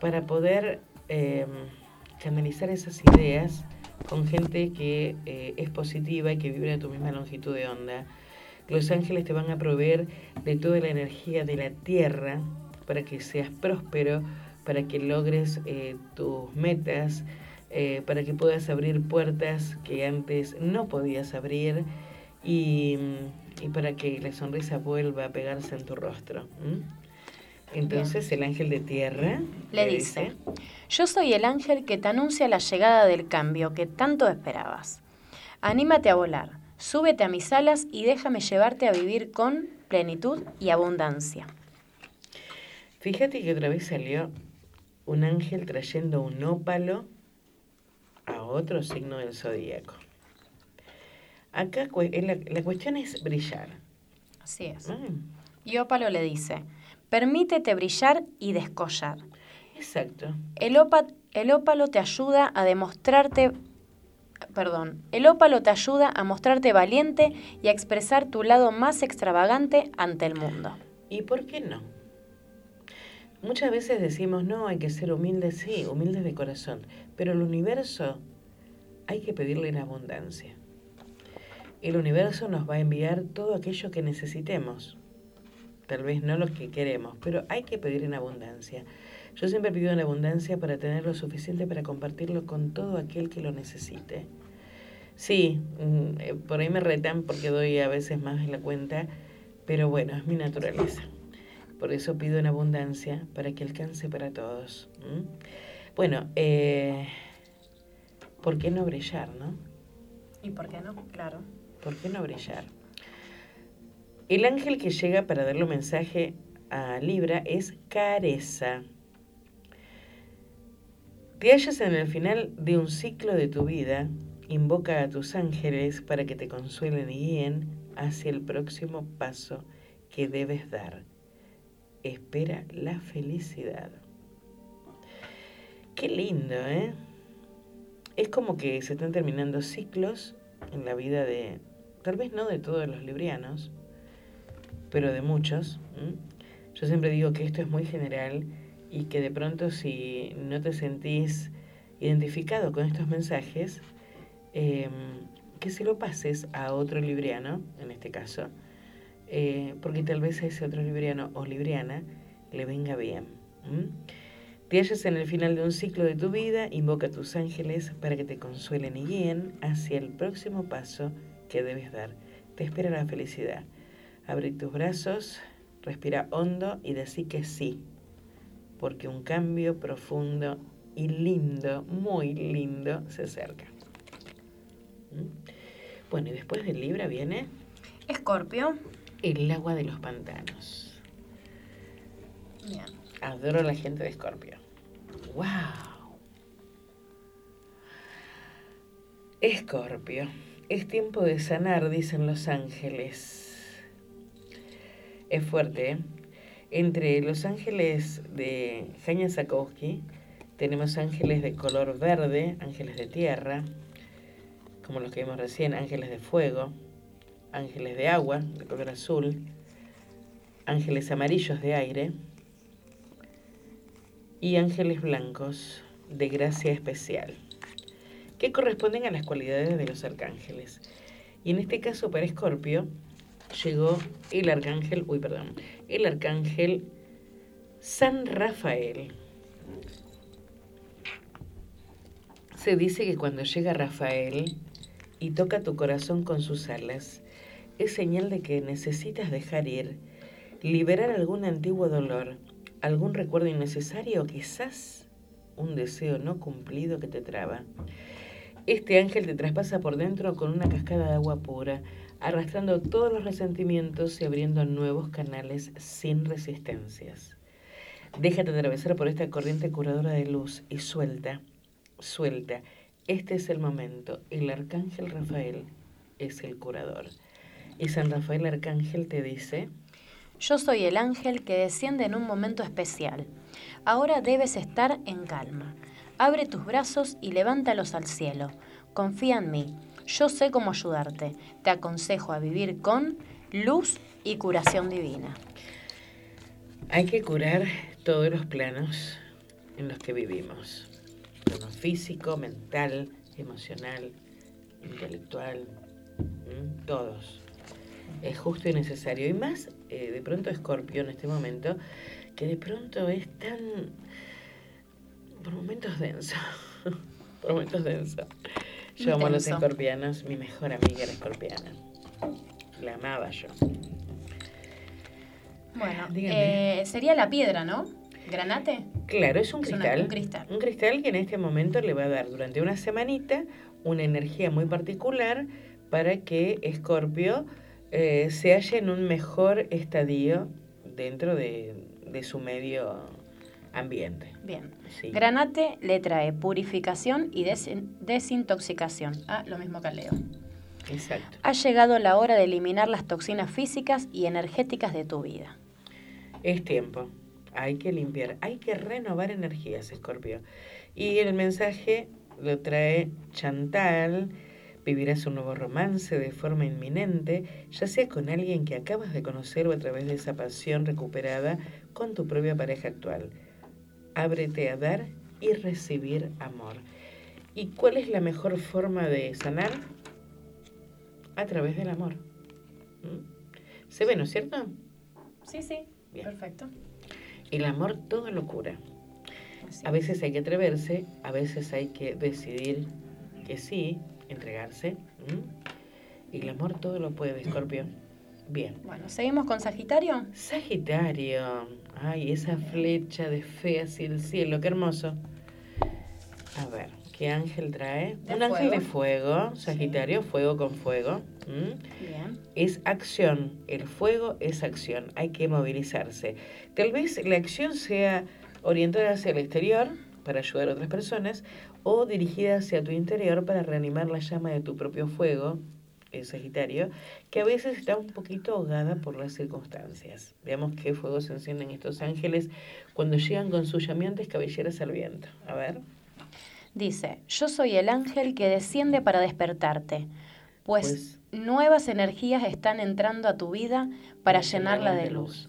para poder eh, canalizar esas ideas con gente que eh, es positiva y que vibra a tu misma longitud de onda. Los ángeles te van a proveer de toda la energía de la tierra para que seas próspero, para que logres eh, tus metas, eh, para que puedas abrir puertas que antes no podías abrir y, y para que la sonrisa vuelva a pegarse en tu rostro. Entonces el ángel de tierra Le dice, yo soy el ángel que te anuncia la llegada del cambio que tanto esperabas. Anímate a volar, súbete a mis alas y déjame llevarte a vivir con plenitud y abundancia. Fíjate que otra vez salió un ángel trayendo un ópalo a otro signo del zodíaco. Acá eh, la, la cuestión es brillar. Así es. Mm, Y Ópalo le dice, permítete brillar y descollar. exacto. El, opa- el ópalo te ayuda a demostrarte, perdón, el ópalo te ayuda a mostrarte valiente y a expresar tu lado más extravagante ante el mundo. ¿Y por qué no? Muchas veces decimos, no, hay que ser humildes, sí, humildes de corazón, pero el universo hay que pedirle en abundancia. El universo nos va a enviar todo aquello que necesitemos. Tal vez no lo que queremos, pero hay que pedir en abundancia. Yo siempre pido en abundancia para tener lo suficiente para compartirlo con todo aquel que lo necesite. Sí, mm, eh, por ahí me retan porque doy a veces más de la cuenta, pero bueno, es mi naturaleza. Por eso pido en abundancia para que alcance para todos. Bueno, eh, ¿por qué no brillar, no? ¿Y por qué no? Claro. ¿Por qué no brillar? El ángel que llega para darle un mensaje a Libra es Careza. Te hallas en el final de un ciclo de tu vida. Invoca a tus ángeles para que te consuelen y guíen hacia el próximo paso que debes dar. Espera la felicidad. Qué lindo, ¿eh? Es como que se están terminando ciclos en la vida de, tal vez no de todos los librianos, pero de muchos. Yo siempre digo que esto es muy general y que de pronto si no te sentís identificado con estos mensajes, eh, que se lo pases a otro libriano, en este caso, eh, porque tal vez a ese otro libriano o libriana le venga bien. ¿m? Te hallas en el final de un ciclo de tu vida, invoca a tus ángeles para que te consuelen y guíen hacia el próximo paso que debes dar. Te espera la felicidad. Abre tus brazos, respira hondo y decí que sí, porque un cambio profundo y lindo, muy lindo, se acerca. ¿Mm? Bueno, y después del Libra viene Escorpio. El agua de los pantanos. Adoro a la gente de Escorpio. ¡Wow! Escorpio. Es tiempo de sanar, dicen los ángeles. Es fuerte, ¿eh? Entre los ángeles de Jaña Sakowski tenemos ángeles de color verde, ángeles de tierra, como los que vimos recién, ángeles de fuego, ángeles de agua, de color azul, ángeles amarillos de aire, y ángeles blancos de gracia especial, que corresponden a las cualidades de los arcángeles. Y en este caso para Escorpio llegó el arcángel, uy, perdón, el arcángel San Rafael. Se dice que cuando llega Rafael y toca tu corazón con sus alas, es señal de que necesitas dejar ir, liberar algún antiguo dolor, algún recuerdo innecesario quizás un deseo no cumplido que te traba. Este ángel te traspasa por dentro con una cascada de agua pura, arrastrando todos los resentimientos y abriendo nuevos canales sin resistencias. Déjate atravesar por esta corriente curadora de luz y suelta, suelta. Este es el momento. El arcángel Rafael es el curador. Y San Rafael Arcángel te dice, Yo soy el ángel que desciende en un momento especial. Ahora debes estar en calma. Abre tus brazos y levántalos al cielo. Confía en mí. Yo sé cómo ayudarte. Te aconsejo a vivir con luz y curación divina. hay que curar todos los planos en los que vivimos. Plano físico, mental, emocional, intelectual, todos. Es justo y necesario. Y más, eh, de pronto Escorpio en este momento, que de pronto es tan, por momentos denso, por momentos denso. Yo amo a los escorpianos, mi mejor amiga era escorpiana. La amaba yo. Bueno, eh, sería la piedra, ¿no? ¿Granate? Claro, es un Es una- cristal. un cristal. Un cristal que en este momento le va a dar durante una semanita una energía muy particular para que Escorpio eh, se halle en un mejor estadio dentro de, de su medio ambiente. Bien. Sí. Granate le trae purificación y desin- desintoxicación. Ah, lo mismo que Leo. Exacto. Ha llegado la hora de eliminar las toxinas físicas y energéticas de tu vida. Es tiempo. Hay que limpiar, hay que renovar energías, Escorpio. Y el mensaje lo trae Chantal. Vivirás un nuevo romance de forma inminente, ya sea con alguien que acabas de conocer o a través de esa pasión recuperada con tu propia pareja actual. Ábrete a dar y recibir amor. ¿Y cuál es la mejor forma de sanar? A través del amor. ¿Mm? Se ve, ¿no es cierto? Sí, sí. Bien. Perfecto. El amor todo lo cura. A veces hay que atreverse, a veces hay que decidir que sí, entregarse. Y el amor todo lo puede, Escorpio. Bien. Bueno, seguimos con Sagitario. Sagitario. Ay, esa flecha de fe hacia el cielo, qué hermoso. A ver, ¿Qué ángel trae? De un ángel de fuego. Sagitario, fuego con fuego. Bien. Es acción, el fuego es acción, hay que movilizarse. Tal vez la acción sea orientada hacia el exterior para ayudar a otras personas o dirigida hacia tu interior para reanimar la llama de tu propio fuego, el Sagitario, que a veces está un poquito ahogada por las circunstancias. Veamos qué fuego se encienden estos ángeles cuando llegan con sus llameantes cabelleras al viento. A ver. Dice, yo soy el ángel que desciende para despertarte, pues, Pues- nuevas energías están entrando a tu vida para llenarla de luz.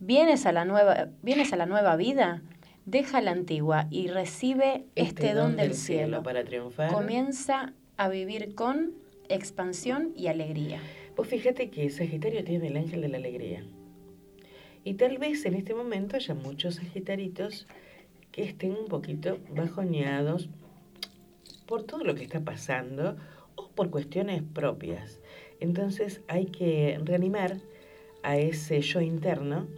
¿Vienes a la nueva, vienes a la nueva vida? Deja la antigua y recibe este, don del cielo. para triunfar. Comienza a vivir con expansión y alegría. Vos fíjate que Sagitario tiene el ángel de la alegría. Y tal vez en este momento haya muchos Sagitaritos que estén un poquito bajoneados por todo lo que está pasando o por cuestiones propias. Entonces hay que reanimar a ese yo interno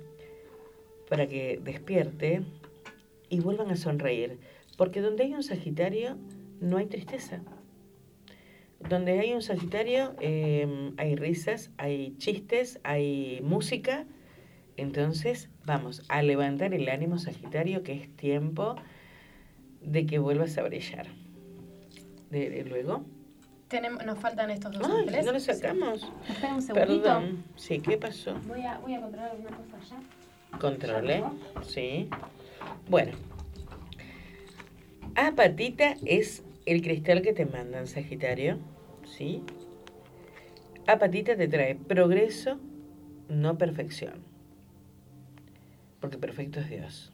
para que despierte y vuelvan a sonreír. Porque donde hay un Sagitario no hay tristeza. Donde hay un Sagitario eh, hay risas, hay chistes, hay música. Entonces vamos a levantar el ánimo Sagitario que es tiempo de que vuelvas a brillar. De, de luego. Tenemos, nos faltan estos dos Ay, ángeles. no lo sacamos. Sí. Espera un segundito. Perdón. Sí, ¿qué pasó? Voy a, voy a controlar alguna cosa allá. Controle. Sí. Bueno. Apatita es el cristal que te mandan, Sagitario. ¿Sí? Apatita te trae progreso, no perfección. Porque perfecto es Dios.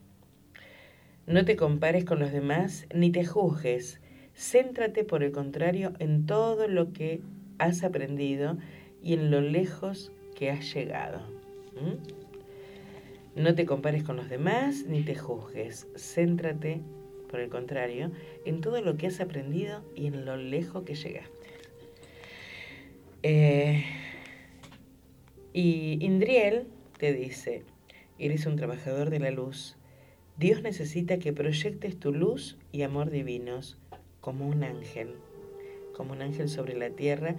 No te compares con los demás ni te juzgues. Céntrate, por el contrario, en todo lo que has aprendido y en lo lejos que has llegado. ¿Mm? No te compares con los demás ni te juzgues. Céntrate, por el contrario, en todo lo que has aprendido y en lo lejos que llegaste. Eh, y Indriel te dice, eres un trabajador de la luz. Dios necesita que proyectes tu luz y amor divinos como un ángel, como un ángel sobre la tierra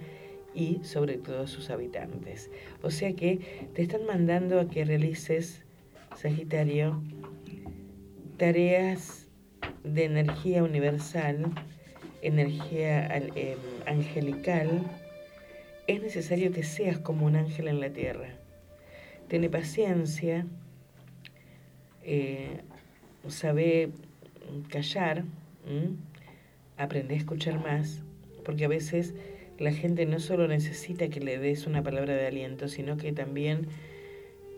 y sobre todos sus habitantes. O sea que te están mandando a que realices, Sagitario, tareas de energía universal, energía em, angelical. Es necesario que seas como un ángel en la tierra. Tiene paciencia, eh, sabe callar, aprende a escuchar más, porque a veces la gente no solo necesita que le des una palabra de aliento, sino que también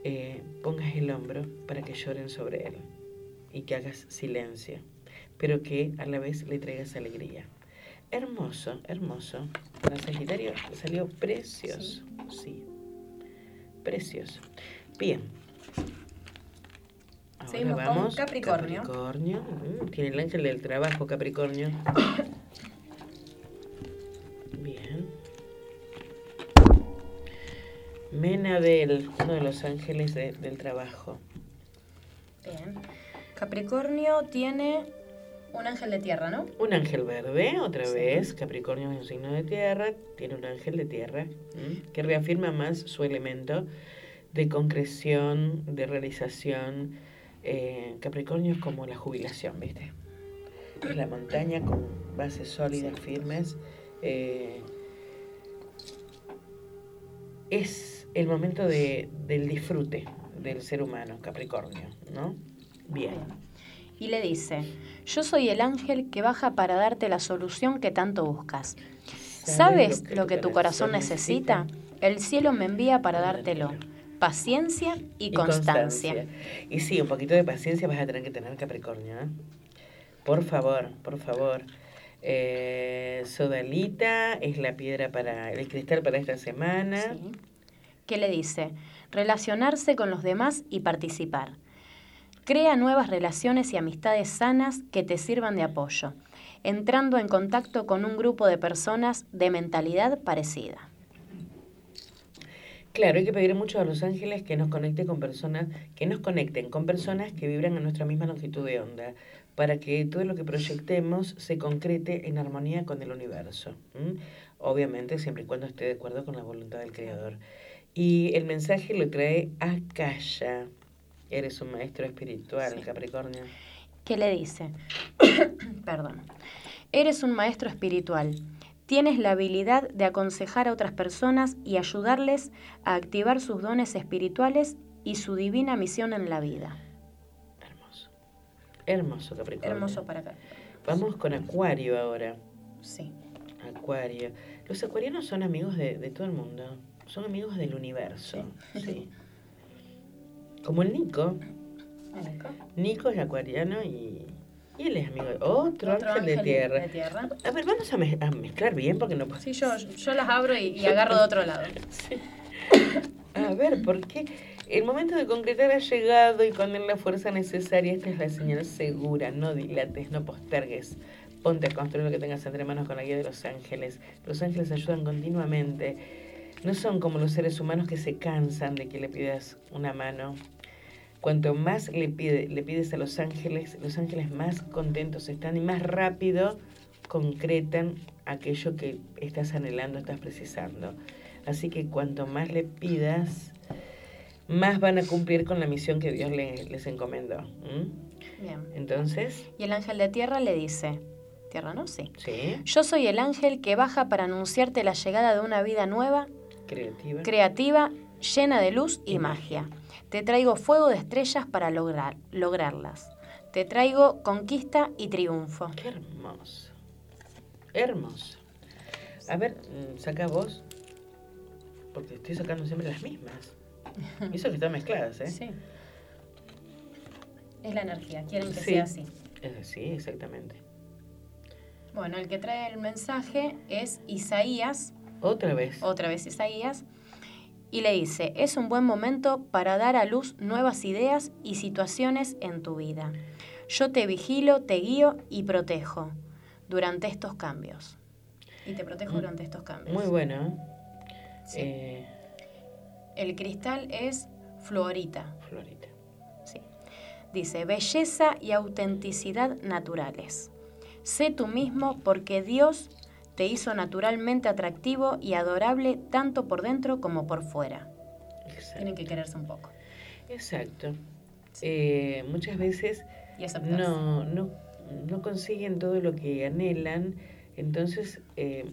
eh, pongas el hombro para que lloren sobre él y que hagas silencio, pero que a la vez le traigas alegría. Hermoso, hermoso. Para Sagitario salió precioso, sí. Precioso. Bien. Ahora Seguimos con vamos. Capricornio. Capricornio. Mm, tiene el ángel del trabajo, Capricornio. Menabel, uno de los ángeles de- del trabajo. Bien. Capricornio tiene un ángel de tierra, ¿no? Un ángel verde, otra Sí. vez. Capricornio es un signo de tierra, tiene un ángel de tierra ¿m? que reafirma más su elemento de concreción, de realización. Eh, Capricornio es como la jubilación, ¿viste? Es la montaña con bases sólidas, firmes. eh, es el momento de, del disfrute del ser humano, Capricornio, ¿no? Bien. Y le dice, yo soy el ángel que baja para darte la solución que tanto buscas. ¿Sabes lo que tu corazón necesita? El cielo me envía para dártelo. Paciencia y, constancia. Y sí, un poquito de paciencia vas a tener que tener Capricornio. ¿eh? Por favor, por favor. Eh, sodalita es la piedra para el cristal para esta semana. Sí. ¿Qué le dice? Relacionarse con los demás y participar. Crea nuevas relaciones y amistades sanas que te sirvan de apoyo, entrando en contacto con un grupo de personas de mentalidad parecida. Claro, hay que pedir mucho a los ángeles que nos conecte con personas, que nos conecten con personas que vibran a nuestra misma longitud de onda, para que todo lo que proyectemos se concrete en armonía con el universo. ¿m? Obviamente, siempre y cuando esté de acuerdo con la voluntad del Creador. Y el mensaje lo trae Akasha. Eres un maestro espiritual, Sí. Capricornio. ¿Qué le dice? Perdón. Eres un maestro espiritual. Tienes la habilidad de aconsejar a otras personas y ayudarles a activar sus dones espirituales y su divina misión en la vida. Hermoso. Hermoso, Capricornio. Hermoso para acá. Vamos con Acuario ahora. Sí. Acuario. Los acuarianos son amigos de, de todo el mundo. Son amigos del universo. Sí. Como el Nico. Nico es acuariano y, y él es amigo de otro, Otro ángel, de tierra. de tierra. A ver, vamos a, mez- a mezclar bien porque no Sí, yo, yo las abro y, y agarro de otro lado. A ver, ¿por qué? El momento de concretar ha llegado y con él la fuerza necesaria, esta es la señal segura. No dilates, no postergues. Ponte a construir lo que tengas entre manos con la guía de los ángeles. Los ángeles ayudan continuamente. No son como los seres humanos que se cansan de que le pidas una mano. Cuanto más le, pide, le pides a los ángeles, los ángeles más contentos están y más rápido concretan aquello que estás anhelando, estás precisando. Así que cuanto más le pidas, más van a cumplir con la misión que Dios le- les encomendó. Bien. Entonces, Y el ángel de tierra le dice, tierra no, sí. sí, Yo soy el ángel que baja para anunciarte la llegada de una vida nueva, creativa. creativa, llena de luz y magia. Te traigo fuego de estrellas para lograr, lograrlas. Te traigo conquista y triunfo. Qué hermoso. Hermoso. A ver, mm, saca vos. Porque estoy sacando siempre las mismas. Y Eso que están mezcladas, ¿eh? Sí. Es la energía, quieren que Sí. sea así. Es- Sí, exactamente. Bueno, el que trae el mensaje es Isaías, Otra vez. otra vez Isaías, y le dice, es un buen momento para dar a luz nuevas ideas y situaciones en tu vida. Yo te vigilo, te guío y protejo durante estos cambios. Y te protejo durante estos cambios. Muy bueno. ¿eh? Sí. Eh, El cristal es fluorita. Florita. Sí. Dice, belleza y autenticidad naturales. Sé tú mismo porque Dios te hizo naturalmente atractivo y adorable tanto por dentro como por fuera. Exacto. Tienen que quererse un poco. Exacto. Eh, muchas veces Y no, no, no consiguen todo lo que anhelan, entonces eh,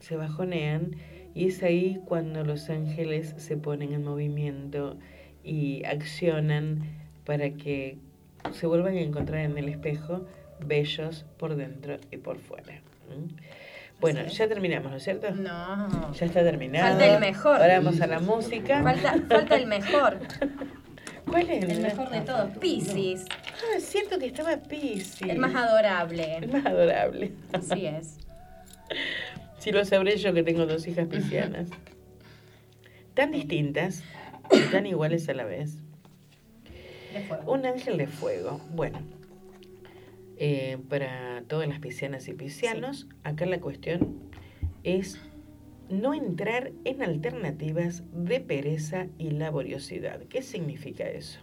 se bajonean y es ahí cuando los ángeles se ponen en movimiento y accionan para que se vuelvan a encontrar en el espejo bellos por dentro y por fuera. ¿m? Bueno, ya terminamos, ¿no es cierto? No. Ya está terminado. Falta el mejor. Ahora vamos a la música. Falta, falta el mejor. ¿Cuál es? El mejor de todos. Piscis. Ah, es cierto que estaba Pisces. El más adorable. El más adorable. Así es. Si lo sabré yo que tengo dos hijas piscianas. Tan distintas y tan iguales a la vez. De fuego. Un ángel de fuego. Bueno, eh, para todas las piscianas y piscianos, acá la cuestión es no entrar en alternativas de pereza y laboriosidad. ¿Qué significa eso?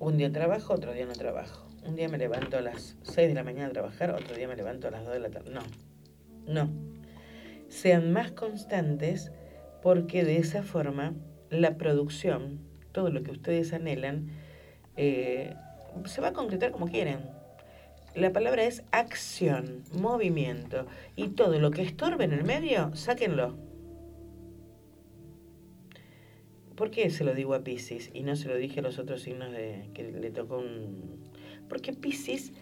Un día trabajo, otro día no trabajo. Un día me levanto a las 6 de la mañana a trabajar, otro día me levanto a las 2 de la tarde. No, no. Sean más constantes porque de esa forma la producción, todo lo que ustedes anhelan, eh, se va a concretar como quieren. La palabra es acción, movimiento. Y todo lo que estorbe en el medio, sáquenlo. ¿Por qué se lo digo a Pisces y no se lo dije a los otros signos de que le tocó un... Porque Pisces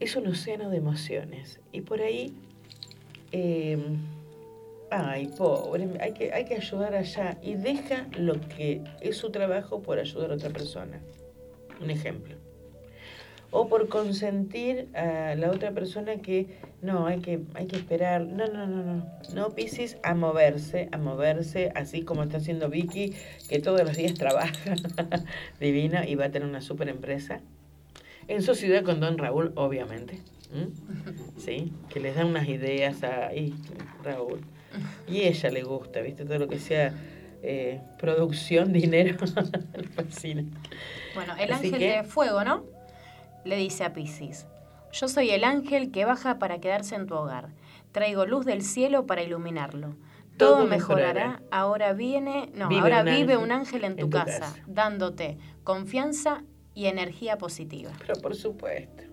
es un océano de emociones. Y por ahí... eh, ay, pobre, hay que, hay que ayudar allá. Y deja lo que es su trabajo por ayudar a otra persona. Un ejemplo o por consentir a la otra persona que no, hay que, hay que esperar. No, no, no, no. No, Piscis, a moverse, a moverse, así como está haciendo Vicky, que todos los días trabaja divino y va a tener una super empresa. En sociedad con Don Raúl, obviamente. Sí, que les da unas ideas a Raúl. Y ella le gusta, ¿viste? Todo lo que sea eh, producción, dinero. Fascina. Bueno, el Así ángel que- de fuego, ¿no? Le dice a Piscis, yo soy el ángel que baja para quedarse en tu hogar. Traigo luz del cielo para iluminarlo. Todo, Todo mejorará. mejorará. Ahora viene, no, Vive ahora un vive ángel un ángel en tu, en tu casa, casa. dándote confianza y energía positiva. Pero por supuesto.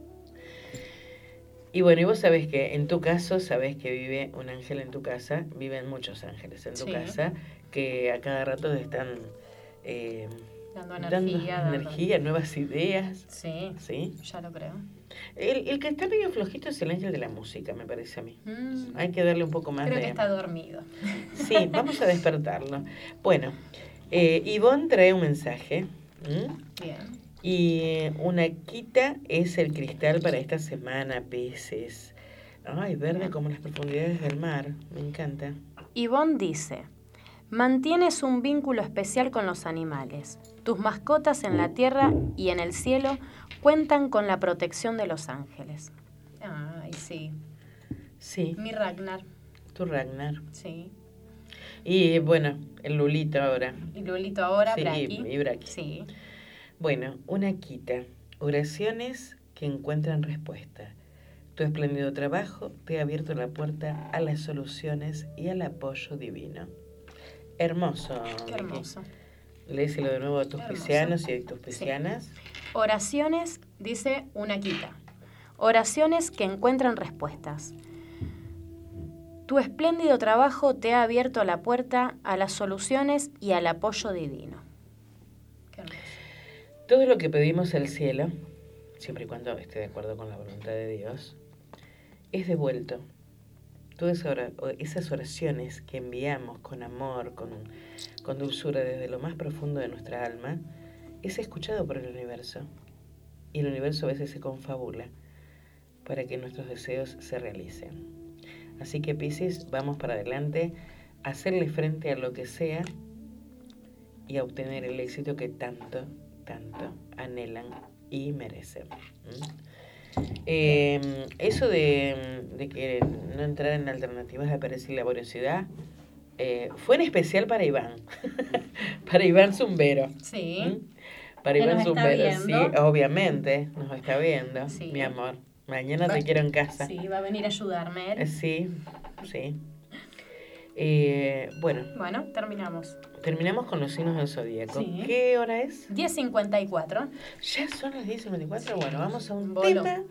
Y bueno, y vos sabés que en tu caso, sabés que vive un ángel en tu casa, viven muchos ángeles en tu Sí. casa, que a cada rato te están eh, Dando dando energía, dando- energía, nuevas ideas. Sí, ¿sí? ya lo creo. El, el que está medio flojito es el ángel de la música, me parece a mí. Mm, Hay que darle un poco más creo de... que está dormido. Sí, vamos a despertarlo. Bueno, eh, Ivonne trae un mensaje. Bien. Y eh, una quita es el cristal para esta semana, peces. Ay, verde como las profundidades del mar. Me encanta. Yvonne dice, mantienes un vínculo especial con los animales. Tus mascotas en la tierra y en el cielo cuentan con la protección de los ángeles. Ay, sí. Sí, Mi Ragnar, tu Ragnar. sí. Y bueno, el Lulito ahora. Y Lulito ahora, Sí, Braki. y Braki. Sí. Bueno, una quita. Oraciones que encuentran respuesta. Tu espléndido trabajo te ha abierto la puerta a las soluciones y al apoyo divino. Hermoso. Qué hermoso. Léeselo de nuevo a tus piscianos y a tus piscianas. Oraciones, dice una quita. Oraciones que encuentran respuestas. Tu espléndido trabajo te ha abierto la puerta a las soluciones y al apoyo divino. Qué hermoso. Todo lo que pedimos al cielo, siempre y cuando esté de acuerdo con la voluntad de Dios, es devuelto. Todas esas oraciones que enviamos con amor, con, con dulzura desde lo más profundo de nuestra alma, es escuchado por el universo. Y el universo a veces se confabula para que nuestros deseos se realicen. Así que Piscis, vamos para adelante, hacerle frente a lo que sea y a obtener el éxito que tanto, tanto anhelan y merecen. Eh, eso de, de que no entrar en alternativas de pereza y laboriosidad eh, fue en especial para Iván, para Iván Zumbero. Sí. ¿m? Para Iván Zumbero, sí, obviamente, nos está viendo, Sí. mi amor. Mañana Va- te quiero en casa. Sí, va a venir a ayudarme él. Eh, Sí, sí. Eh, bueno, Bueno, terminamos. Terminamos con los signos del zodíaco. Sí. ¿Qué hora es? 10.54. Ya son las 10.54. Bueno, vamos a un Bolo. tema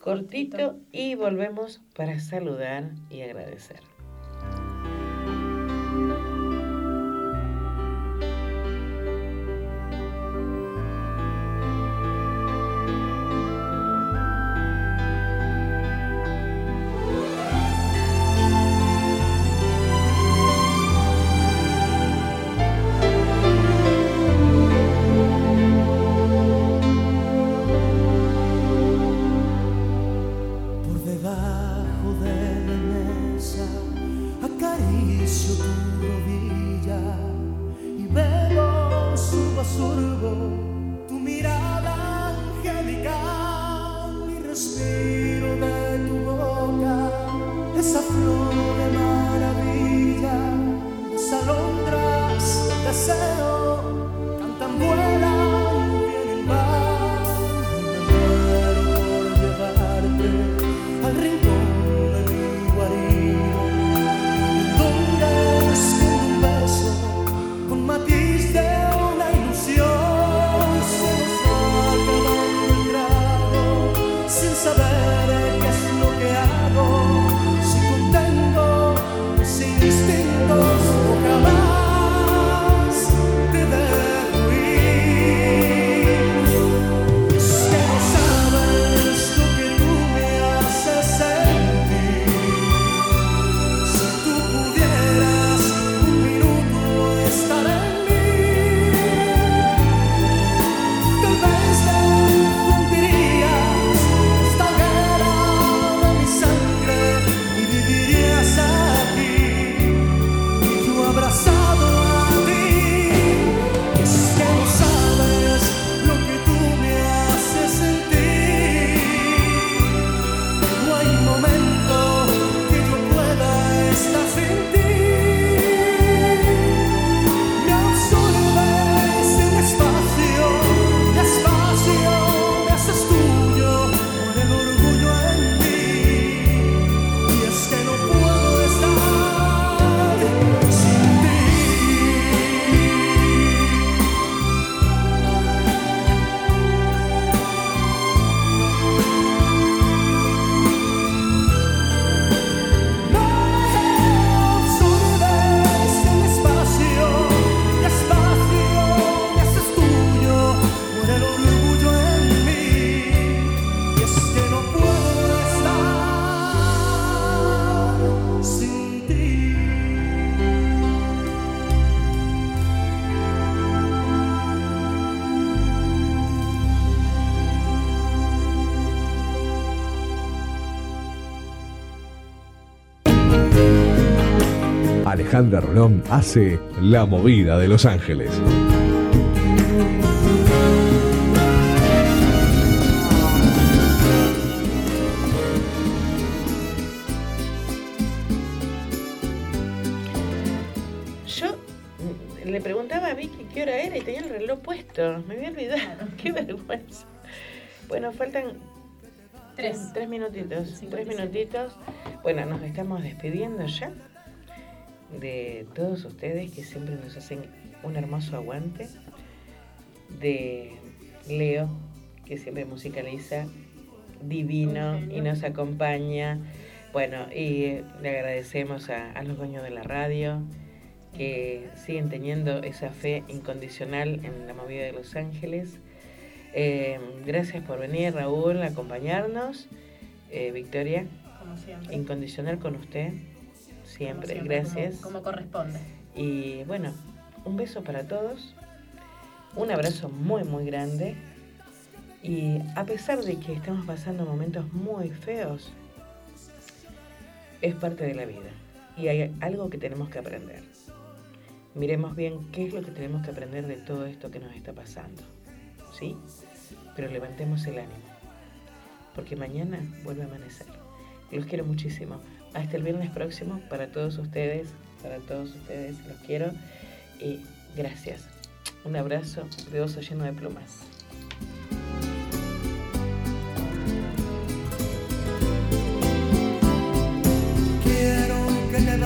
cortito y volvemos para saludar y agradecer. Alejandra Rolón hace La Movida de Los Ángeles. Yo mm, le preguntaba a Vicky qué hora era y tenía el reloj puesto. Me había olvidado. Qué vergüenza. Bueno, faltan Tres. tres minutitos. Tres 57. minutitos. Bueno, nos estamos despidiendo ya de todos ustedes que siempre nos hacen un hermoso aguante. De Leo, que siempre musicaliza divino y nos acompaña. Bueno, y le agradecemos a, a los dueños de la radio que siguen teniendo esa fe incondicional en la movida de Los Ángeles. Eh, gracias por venir, Raúl, a acompañarnos. Eh, Victoria, Como siempre. incondicional con usted, Como siempre. siempre, Gracias. Como, como corresponde. Y bueno, un beso para todos, un abrazo muy, muy grande. Y a pesar de que estamos pasando momentos muy feos, es parte de la vida. Y hay algo que tenemos que aprender. Miremos bien qué es lo que tenemos que aprender de todo esto que nos está pasando. ¿Sí? Pero levantemos el ánimo. Porque mañana vuelve a amanecer. Los quiero muchísimo. Hasta el viernes próximo, para todos ustedes, para todos ustedes, los quiero. Y gracias. Un abrazo de oso lleno de plumas. Quiero que te